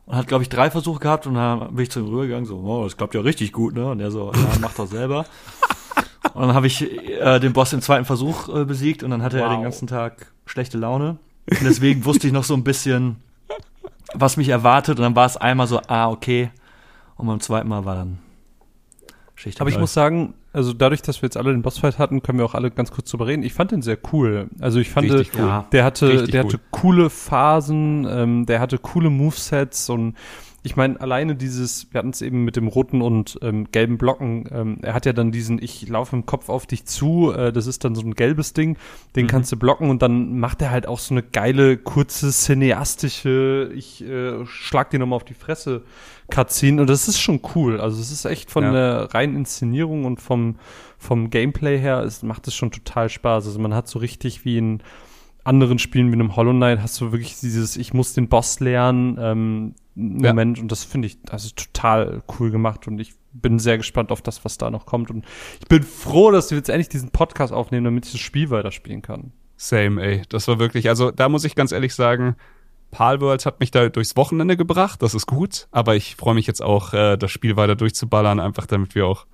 und hat, glaube ich, drei Versuche gehabt und dann bin ich zu ihm rübergegangen, so, oh, das klappt ja richtig gut, ne? Und er so, ja, mach doch selber. und dann habe ich äh, den Boss im zweiten Versuch äh, besiegt und dann hatte er Wow. den ganzen Tag schlechte Laune. Und deswegen wusste ich noch so ein bisschen, was mich erwartet. Und dann war es einmal so, ah, okay. Und beim zweiten Mal war dann Schicht. Aber ich muss sagen, also dadurch, dass wir jetzt alle den Bossfight hatten, können wir auch alle ganz kurz drüber reden. Ich fand den sehr cool. Also ich fand, cool. Ja. der hatte, Richtig der cool. hatte coole Phasen, ähm, der hatte coole Movesets und ich meine, alleine dieses, wir hatten es eben mit dem roten und ähm, gelben Blocken, ähm, er hat ja dann diesen, ich laufe im Kopf auf dich zu, äh, das ist dann so ein gelbes Ding, den Mhm. kannst du blocken und dann macht er halt auch so eine geile, kurze, cineastische, ich äh, schlag dir nochmal auf die Fresse Cutscene und das ist schon cool. Also es ist echt von Ja. der reinen Inszenierung und vom, vom Gameplay her, es macht es schon total Spaß. Also man hat so richtig wie in anderen Spielen wie einem Hollow Knight hast du wirklich dieses, ich muss den Boss lernen, ähm, Ja. Moment und das finde ich, ist total cool gemacht und ich bin sehr gespannt auf das, was da noch kommt und ich bin froh, dass wir jetzt endlich diesen Podcast aufnehmen, damit ich das Spiel weiterspielen kann. Same, ey. Das war wirklich, also da muss ich ganz ehrlich sagen, Palworld hat mich da durchs Wochenende gebracht, das ist gut, aber ich freue mich jetzt auch, äh, das Spiel weiter durchzuballern, einfach damit wir auch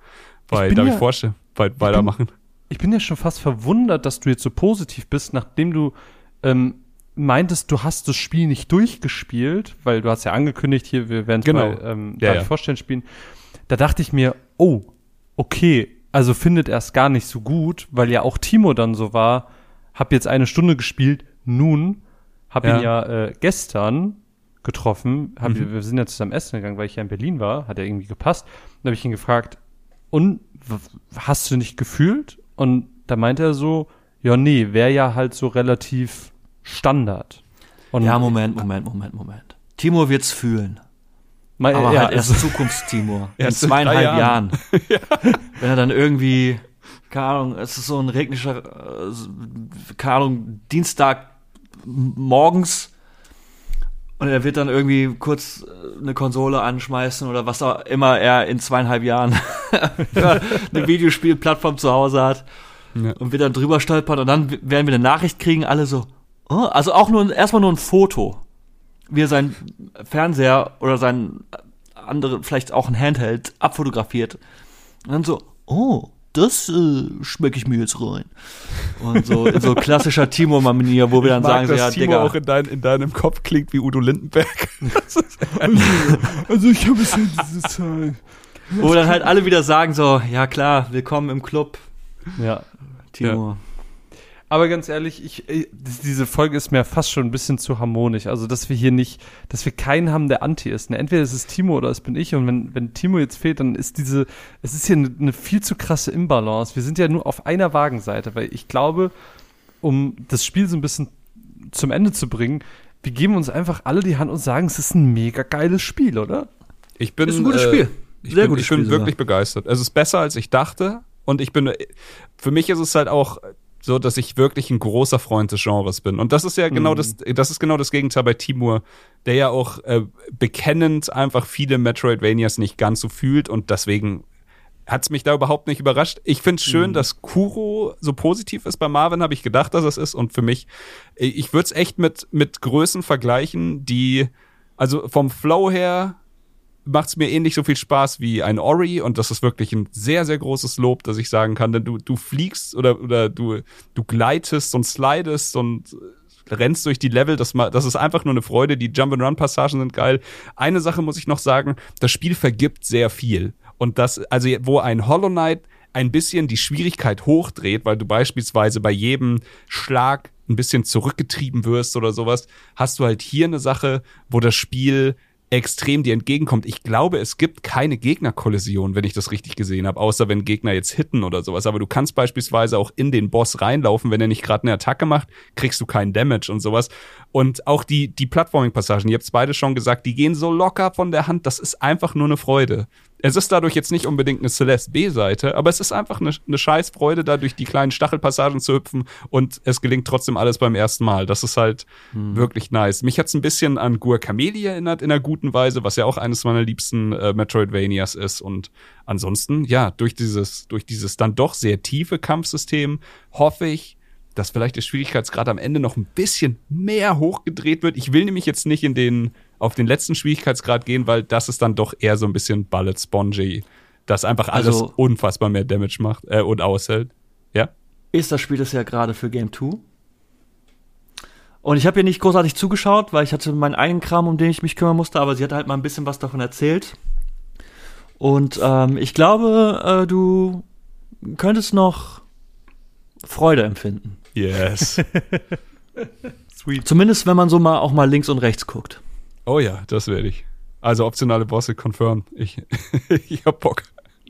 bei, darf ja- ich vorstellen, weit, weitermachen. Ich bin ja schon fast verwundert, dass du jetzt so positiv bist, nachdem du ähm, meintest, du hast das Spiel nicht durchgespielt, weil du hast ja angekündigt, hier, wir werden es Genau. bei ähm, Ja, ja. vorstellen spielen. Da dachte ich mir, oh, okay, also findet er es gar nicht so gut, weil ja auch Timo dann so war, hab jetzt eine Stunde gespielt, nun, hab Ja. ihn ja äh, gestern getroffen, hab, Mhm. wir sind ja zusammen essen gegangen, weil ich ja in Berlin war, hat ja irgendwie gepasst. Dann habe ich ihn gefragt, und hast du nicht gefühlt? Und da meinte er so, ja, nee, wäre ja halt so relativ Standard. Und Ja, Moment, Moment, Moment, Moment. Timo wird's fühlen. mein, Aber ja, halt erst also- Zukunftstimo. in zweieinhalb drei Jahren. Wenn er dann irgendwie, keine Ahnung, es ist so ein regnischer, äh, keine Ahnung, Dienstag morgens und er wird dann irgendwie kurz äh, eine Konsole anschmeißen oder was auch immer er in zweieinhalb Jahren eine Videospielplattform zu Hause hat Ja. und wird dann drüber stolpern und dann werden wir eine Nachricht kriegen, alle so, oh, also auch nur erstmal nur ein Foto, wie er seinen Fernseher oder sein andere, vielleicht auch ein Handheld abfotografiert und dann so, oh, das äh, schmecke ich mir jetzt rein. Und so in so klassischer Timo-Manier, wo wir dann Ich mag, sagen, so, dass ja, Timo Digga, auch in, dein, in deinem Kopf klingt wie Udo Lindenberg. Also ich habe es in diese Zeit. wo dann halt alle wieder sagen so, ja klar, willkommen im Club, ja. Timo. Aber ganz ehrlich, ich, äh, diese Folge ist mir fast schon ein bisschen zu harmonisch. Also, dass wir hier nicht, dass wir keinen haben, der Anti ist. Ne? Entweder ist es Timo oder es bin ich. Und wenn, wenn Timo jetzt fehlt, dann ist diese, es ist hier eine, eine viel zu krasse Imbalance. Wir sind ja nur auf einer Wagenseite, weil ich glaube, um das Spiel so ein bisschen zum Ende zu bringen, wir geben uns einfach alle die Hand und sagen, es ist ein mega geiles Spiel, oder? Ich bin, Ist ein gutes äh, Spiel. Ich Sehr bin, gutes ich bin Spiel sogar. wirklich begeistert. Es ist besser, als ich dachte. Und ich bin, für mich ist es halt auch so, dass ich wirklich ein großer Freund des Genres bin. Und das ist ja genau Mhm. das, das ist genau das Gegenteil bei Timur, der ja auch äh, bekennend einfach viele Metroidvanias nicht ganz so fühlt und deswegen hat's mich da überhaupt nicht überrascht. Ich finde es schön, dass Kuro so positiv ist. Bei Marvin habe ich gedacht, dass es ist. Und für mich, ich würde es echt mit, mit Größen vergleichen, die, also vom Flow her macht es mir ähnlich so viel Spaß wie ein Ori und das ist wirklich ein sehr, sehr großes Lob, dass ich sagen kann, denn du, du fliegst oder, oder du, du gleitest und slidest und rennst durch die Level, das, das ist einfach nur eine Freude, die Jump-and-Run-Passagen sind geil. Eine Sache muss ich noch sagen, das Spiel vergibt sehr viel. Und das, also wo ein Hollow Knight ein bisschen die Schwierigkeit hochdreht, weil du beispielsweise bei jedem Schlag ein bisschen zurückgetrieben wirst oder sowas, hast du halt hier eine Sache, wo das Spiel extrem dir entgegenkommt. Ich glaube, es gibt keine Gegnerkollision, wenn ich das richtig gesehen habe, außer wenn Gegner jetzt hitten oder sowas. Aber du kannst beispielsweise auch in den Boss reinlaufen, wenn er nicht gerade eine Attacke macht, kriegst du keinen Damage und sowas. Und auch die, die Plattforming-Passagen, ihr habt beide schon gesagt, die gehen so locker von der Hand, das ist einfach nur eine Freude. Es ist dadurch jetzt nicht unbedingt eine Celeste B-Seite, aber es ist einfach eine, eine scheiß Freude, da durch die kleinen Stachelpassagen zu hüpfen und es gelingt trotzdem alles beim ersten Mal. Das ist halt wirklich nice. Mich hat's ein bisschen an Guacamelee erinnert in einer guten Weise, was ja auch eines meiner liebsten äh, Metroidvanias ist. Und ansonsten, ja, durch dieses, durch dieses dann doch sehr tiefe Kampfsystem hoffe ich, dass vielleicht der Schwierigkeitsgrad am Ende noch ein bisschen mehr hochgedreht wird. Ich will nämlich jetzt nicht in den, auf den letzten Schwierigkeitsgrad gehen, weil das ist dann doch eher so ein bisschen Bullet Spongy, das einfach alles Also- unfassbar mehr Damage macht äh, und aushält. Ja? ist das Spiel das ja gerade für Game 2. Und ich habe ihr nicht großartig zugeschaut, weil ich hatte meinen eigenen Kram, um den ich mich kümmern musste, aber sie hat halt mal ein bisschen was davon erzählt. Und ähm, ich glaube, äh, du könntest noch Freude empfinden. Yes. Sweet. Zumindest wenn man so mal auch mal links und rechts guckt. Oh ja, das werde ich. Also optionale Bosse confirmed. Ich, ich hab Bock.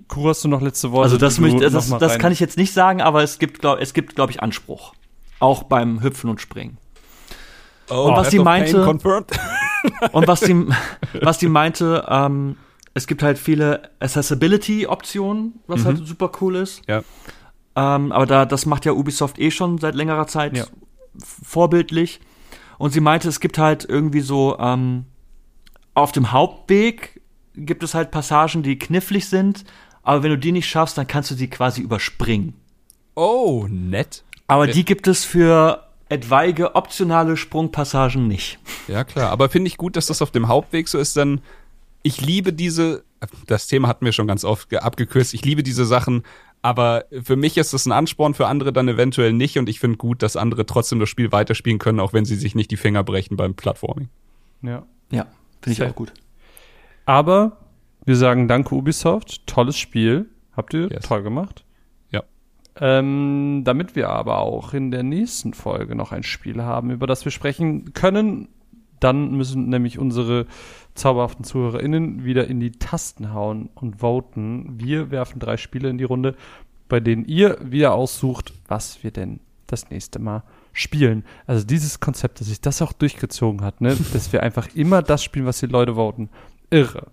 Kuro, hast du noch letzte Worte? Also das, noch das, das kann ich jetzt nicht sagen, aber es gibt, glaube es gibt, glaube ich, Anspruch. Auch beim Hüpfen und Springen. Oh, Und was Path sie meinte- confirmed. Und was die, was meinte, ähm, es gibt halt viele Accessibility-Optionen, was halt super cool ist. Ja. Ähm, aber da, das macht ja Ubisoft eh schon seit längerer Zeit Ja. vorbildlich. Und sie meinte, es gibt halt irgendwie so ähm, auf dem Hauptweg gibt es halt Passagen, die knifflig sind, aber wenn du die nicht schaffst, dann kannst du die quasi überspringen. Oh, nett. Aber die gibt es für etwaige optionale Sprungpassagen nicht. Ja, klar. Aber finde ich gut, dass das auf dem Hauptweg so ist, denn ich liebe diese, das Thema hatten wir schon ganz oft ge- abgekürzt, ich liebe diese Sachen, aber für mich ist das ein Ansporn, für andere dann eventuell nicht und ich finde gut, dass andere trotzdem das Spiel weiterspielen können, auch wenn sie sich nicht die Finger brechen beim Plattforming. Ja. Ja, finde ich auch gut. Aber wir sagen danke Ubisoft, tolles Spiel, habt ihr Yes. toll gemacht. Ja. Ähm, damit wir aber auch in der nächsten Folge noch ein Spiel haben, über das wir sprechen können, dann müssen nämlich unsere zauberhaften ZuhörerInnen wieder in die Tasten hauen und voten. Wir werfen drei Spiele in die Runde, bei denen ihr wieder aussucht, was wir denn das nächste Mal spielen. Also dieses Konzept, dass sich das auch durchgezogen hat, ne, dass wir einfach immer das spielen, was die Leute voten. Irre.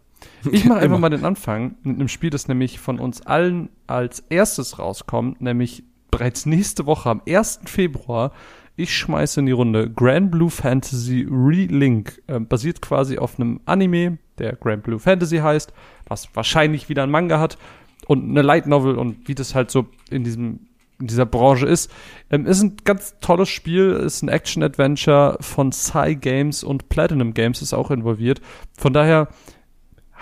Ich mache einfach mal den Anfang mit einem Spiel, das nämlich von uns allen als erstes rauskommt, nämlich bereits nächste Woche am 1. Februar. Ich schmeiße in die Runde Grand Blue Fantasy Relink. Äh, basiert quasi auf einem Anime, der Grand Blue Fantasy heißt, was wahrscheinlich wieder ein Manga hat und eine Light Novel und wie das halt so in diesem in dieser Branche ist. Ähm, ist ein ganz tolles Spiel, ist ein Action-Adventure von Psy Games und Platinum Games ist auch involviert. Von daher,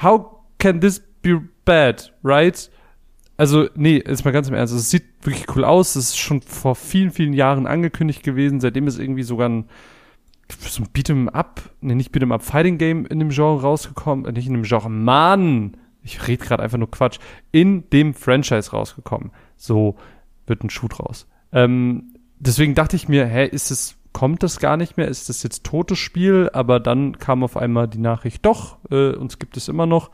how can this be bad, right? Also, nee, jetzt mal ganz im Ernst. Es sieht wirklich cool aus. Es ist schon vor vielen, vielen Jahren angekündigt gewesen. Seitdem ist irgendwie sogar ein, so ein Beat'em Up, nee, nicht Beat'em Up Fighting Game in dem Genre rausgekommen. Äh, nicht in dem Genre, Mann! Ich rede gerade einfach nur Quatsch. In dem Franchise rausgekommen. So wird ein Shoot raus. Ähm, deswegen dachte ich mir, hä, ist es, kommt das gar nicht mehr? Ist das jetzt totes Spiel? Aber dann kam auf einmal die Nachricht, doch, äh, uns gibt es immer noch.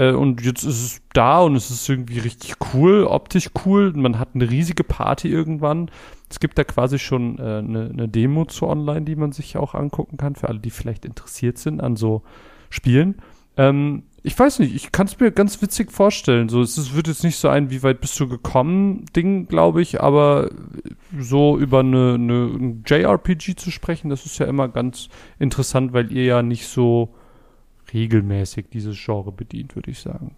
Äh, und jetzt ist es da und es ist irgendwie richtig cool, optisch cool. Man hat eine riesige Party irgendwann. Es gibt da quasi schon äh, eine, eine Demo zu online, die man sich auch angucken kann, für alle, die vielleicht interessiert sind an so Spielen. Ähm, ich weiß nicht, ich kann es mir ganz witzig vorstellen. So, es ist, wird jetzt nicht so ein, wie weit bist du gekommen, Ding, glaube ich, aber so über eine, eine ein JRPG zu sprechen, das ist ja immer ganz interessant, weil ihr ja nicht so regelmäßig dieses Genre bedient, würde ich sagen.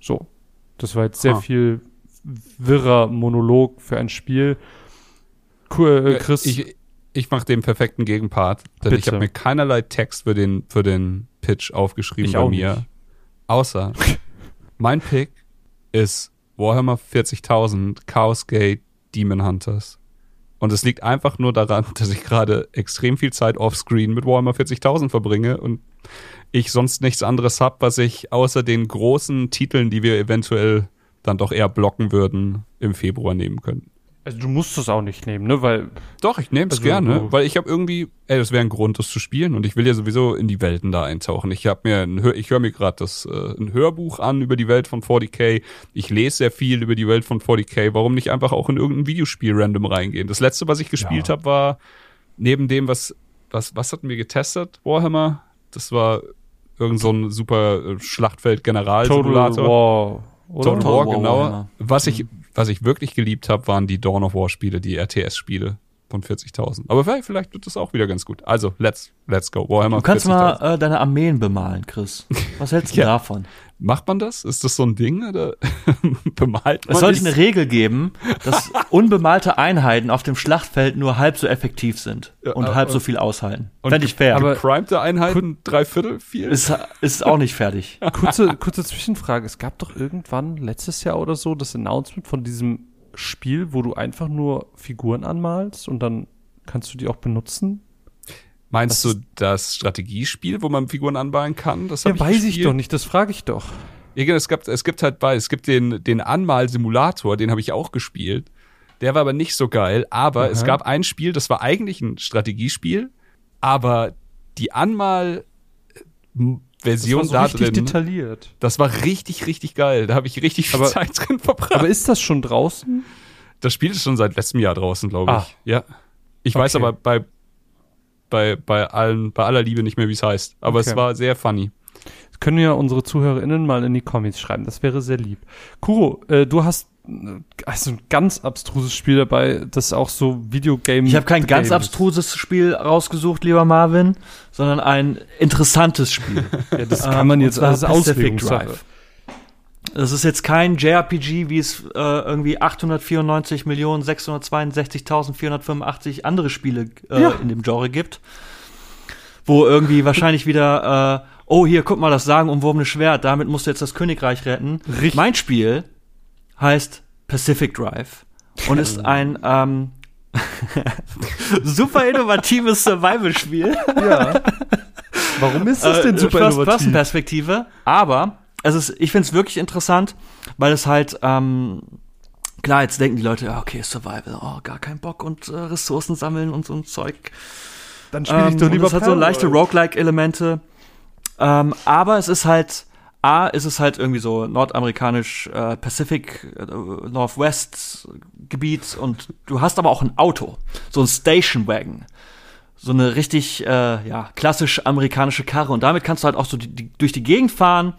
So. Das war jetzt sehr Ha. viel wirrer Monolog für ein Spiel. Cool, äh, Chris. Ich, ich mache den perfekten Gegenpart, denn ich Bitte. habe mir keinerlei Text für den, für den Pitch aufgeschrieben Ich bei auch mir. nicht. Außer mein Pick ist Warhammer 40.000 Chaos Gate Demon Hunters. Und es liegt einfach nur daran, dass ich gerade extrem viel Zeit offscreen mit Warhammer 40.000 verbringe und ich sonst nichts anderes hab, was ich außer den großen Titeln, die wir eventuell dann doch eher blocken würden, im Februar nehmen können. also du musst es auch nicht nehmen, ne? Weil Doch, ich nehme es Also, gerne, weil ich habe irgendwie, ey, das wäre ein Grund, das zu spielen und ich will ja sowieso in die Welten da eintauchen. Ich habe mir, ein, Hör- ich höre mir gerade das äh, ein Hörbuch an über die Welt von 40k. Ich lese sehr viel über die Welt von 40k. Warum nicht einfach auch in irgendein Videospiel random reingehen? Das letzte, was ich gespielt Ja. habe, war neben dem, was was was hatten wir getestet? Warhammer. Das war irgend so ein super äh, Schlachtfeld General Total. War, oder? Total War, War genau. Warhammer. Was ich, was ich wirklich geliebt habe, waren die Dawn of War Spiele, die RTS-Spiele von 40.000. Aber vielleicht, vielleicht wird das auch wieder ganz gut. Also, let's, let's go. Warhammer Du kannst 40.000. mal äh, deine Armeen bemalen, Chris. Was hältst du Ja. davon? Macht man das? Ist das so ein Ding? Oder bemalt man Es sollte eine Regel geben, dass unbemalte Einheiten auf dem Schlachtfeld nur halb so effektiv sind Ja, und aber- halb so viel aushalten. Fände ich fair. aber- Geprimte Einheiten, drei Viertel, viel? ist, ist auch nicht fertig. kurze, kurze Zwischenfrage. Es gab doch irgendwann letztes Jahr oder so das Announcement von diesem Spiel, wo du einfach nur Figuren anmalst und dann kannst du die auch benutzen? Meinst was du das Strategiespiel, wo man Figuren anbauen kann? Das Ja, weiß ich gespielt. doch nicht, das frage ich doch. Ja, genau, es gibt, es gibt halt bei, es gibt den, den Anmal-Simulator, den habe ich auch gespielt. Der war aber nicht so geil, aber Aha. es gab ein Spiel, das war eigentlich ein Strategiespiel, aber die Anmal, Version das da war so richtig drin. detailliert. Das war richtig, richtig geil. Da habe ich richtig viel Aber- Zeit drin verbracht. Aber ist das schon draußen? das Spiel ist schon seit letztem Jahr draußen, glaube ich. Ah. Ja. Ich weiß Okay. aber bei, bei, bei, allen, bei aller Liebe nicht mehr, wie es heißt. Aber Okay. es war sehr funny. Das können ja unsere ZuhörerInnen mal in die Comments schreiben. Das wäre sehr lieb. Kuro, äh, du hast also ein ganz abstruses Spiel dabei, das auch so Videogame. Ich habe kein ganz ist. abstruses Spiel rausgesucht, lieber Marvin, sondern ein interessantes Spiel. Ja, das Ähm, kann man jetzt als Auslegungssache. Das ist jetzt kein JRPG, wie es äh, irgendwie 894.662.485 andere Spiele äh, Ja. in dem Genre gibt. Wo irgendwie wahrscheinlich wieder, äh, oh, hier, guck mal, das sagenumwobene Schwert, damit musst du jetzt das Königreich retten. Richtig. Mein Spiel heißt Pacific Drive und ist ein ähm, super innovatives Survival-Spiel. Ja. Warum ist das denn Äh, super innovativ? First-Person-Perspektive. Aber es ist, ich finde es wirklich interessant, weil es halt, ähm, klar, jetzt denken die Leute, ja, okay, Survival, oh, gar kein Bock und äh, Ressourcen sammeln und so ein Zeug. Dann spiele ich Ähm, doch lieber Es hat so leichte. Roguelike-Elemente. Ähm, aber es ist halt, A, ist es halt irgendwie so nordamerikanisch äh, Pacific äh, Northwest Gebiet und du hast aber auch ein Auto, so ein Station Wagon. So eine richtig, äh, ja, klassisch amerikanische Karre. Und damit kannst du halt auch so die, die, durch die Gegend fahren.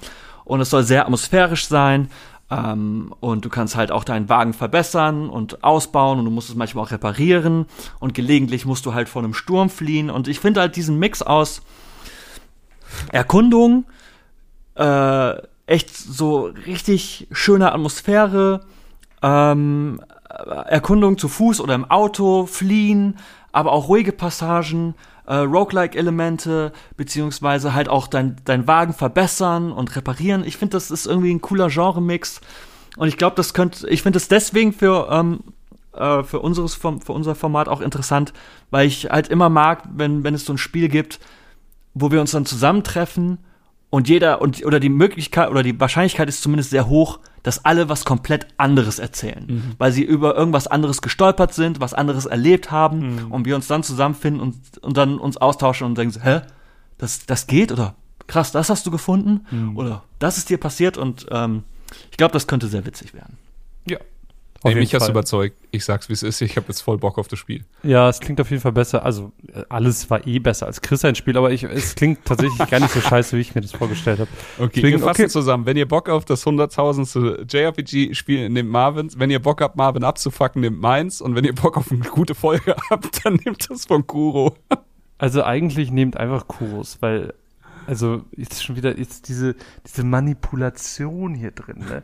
Und es soll sehr atmosphärisch sein. Ähm, und du kannst halt auch deinen Wagen verbessern und ausbauen. Und du musst es manchmal auch reparieren. Und gelegentlich musst du halt vor einem Sturm fliehen. Und ich finde halt diesen Mix aus Erkundung, äh, echt so richtig schöne Atmosphäre, ähm, Erkundung zu Fuß oder im Auto, fliehen, aber auch ruhige Passagen, äh, Roguelike-Elemente, beziehungsweise halt auch dein, dein Wagen verbessern und reparieren. Ich finde, das ist irgendwie ein cooler Genre-Mix. Und ich glaube, das könnte, ich finde es deswegen für, ähm, äh, für, unseres, für unser Format auch interessant, weil ich halt immer mag, wenn, wenn es so ein Spiel gibt, wo wir uns dann zusammentreffen und jeder und oder die Möglichkeit oder die Wahrscheinlichkeit ist zumindest sehr hoch, dass alle was komplett anderes erzählen, weil sie über irgendwas anderes gestolpert sind, was anderes erlebt haben und wir uns dann zusammenfinden und, und dann uns austauschen und denken, hä, das das geht? Oder krass, das hast du gefunden? Oder das ist dir passiert? Und ähm, ich glaube, das könnte sehr witzig werden. Ja. Nee, jeden mich hast du Fall. überzeugt. Ich sag's, wie es ist. Ich habe jetzt voll Bock auf das Spiel. Ja, es klingt auf jeden Fall besser. Also äh, alles war eh besser als Chris ein Spiel, aber ich, es klingt tatsächlich gar nicht so scheiße, wie ich mir das vorgestellt habe. Okay, Deswegen, wir fassen okay. zusammen. Wenn ihr Bock auf das 100.000. JRPG-Spiel nehmt Marvins. Wenn ihr Bock habt, Marvin abzufacken, nehmt meins. Und wenn ihr Bock auf eine gute Folge habt, dann nehmt das von Kuro. Also eigentlich nehmt einfach Kuros, weil also jetzt schon wieder jetzt diese diese Manipulation hier drin. Ne?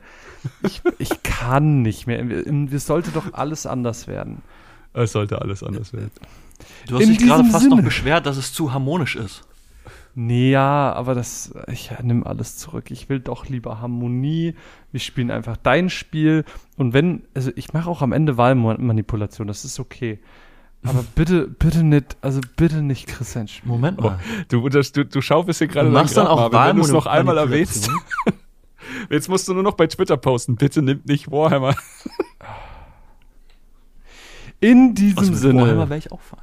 Ich, ich kann nicht mehr. Es sollte doch alles anders werden. Es sollte alles anders werden. Du hast In dich gerade fast noch Sinne. beschwert, dass es zu harmonisch ist. Nee, ja, aber das, ich nimm alles zurück. Ich will doch lieber Harmonie. Wir spielen einfach dein Spiel. Und wenn, also ich mache auch am Ende Wahlmanipulation, das ist okay. Aber bitte, bitte nicht, also bitte nicht Chris sein Spiel. Moment mal. Du, das, du, du schaufelst hier gerade Du machst dann auch Marvin, wenn du es noch einmal erwähnst. Wahlmanipulation? Jetzt musst du nur noch bei Twitter posten. Bitte nimmt nicht Warhammer. In diesem Was mit Sinne. Warhammer wäre ich auch fein.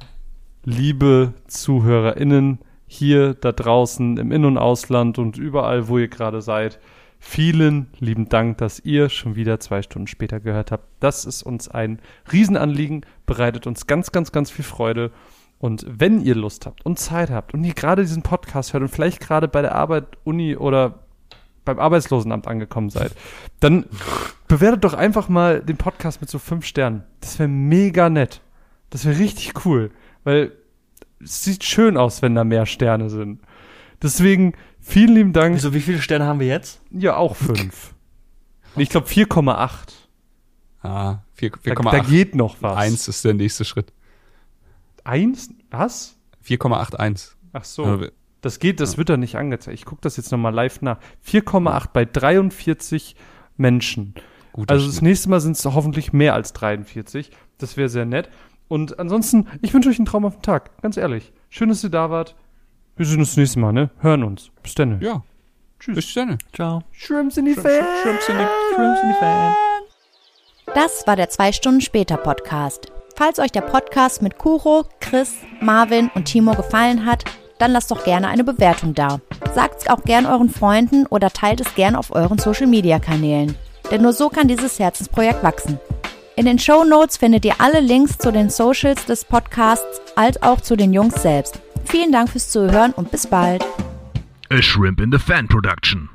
liebe ZuhörerInnen, hier, da draußen, im In- und Ausland und überall, wo ihr gerade seid, vielen lieben Dank, dass ihr schon wieder zwei Stunden später gehört habt. Das ist uns ein Riesenanliegen, bereitet uns ganz, ganz, ganz viel Freude. Und wenn ihr Lust habt und Zeit habt und ihr gerade diesen Podcast hört und vielleicht gerade bei der Arbeit, Uni oder beim Arbeitslosenamt angekommen seid, dann bewertet doch einfach mal den Podcast mit so fünf Sternen. Das wäre mega nett. Das wäre richtig cool, weil es sieht schön aus, wenn da mehr Sterne sind. Deswegen vielen lieben Dank. Wieso, wie viele Sterne haben wir jetzt? Ja, auch fünf. Ich glaube 4,8. Ah, 4, Da, 4,8. da geht noch was. Eins ist der nächste Schritt. Eins? Was? 4,81. Ach so. Ja. Das geht, das wird da nicht angezeigt. Ich gucke das jetzt nochmal live nach. 4,8 bei 43 Menschen. Guter Also das nächste Mal sind es hoffentlich mehr als 43. Das wäre sehr nett. Und ansonsten, ich wünsche euch einen traumhaften Tag. Ganz ehrlich. Schön, dass ihr da wart. Wir sehen uns das nächste Mal, ne? Hören uns. Bis dann. Ja. Tschüss. Bis dann. Ciao. Shrimps in die Fan. Shrimps in die, Shrimps in die Fan. Das war der 2 Stunden später Podcast. Falls euch der Podcast mit Kuro, Chris, Marvin und Timo gefallen hat, dann lasst doch gerne eine Bewertung da. Sagt es auch gern euren Freunden oder teilt es gern auf euren Social Media Kanälen. Denn nur so kann dieses Herzensprojekt wachsen. In den Show Notes findet ihr alle Links zu den Socials des Podcasts als auch zu den Jungs selbst. Vielen Dank fürs Zuhören und bis bald. A Shrimp in the Fan Production.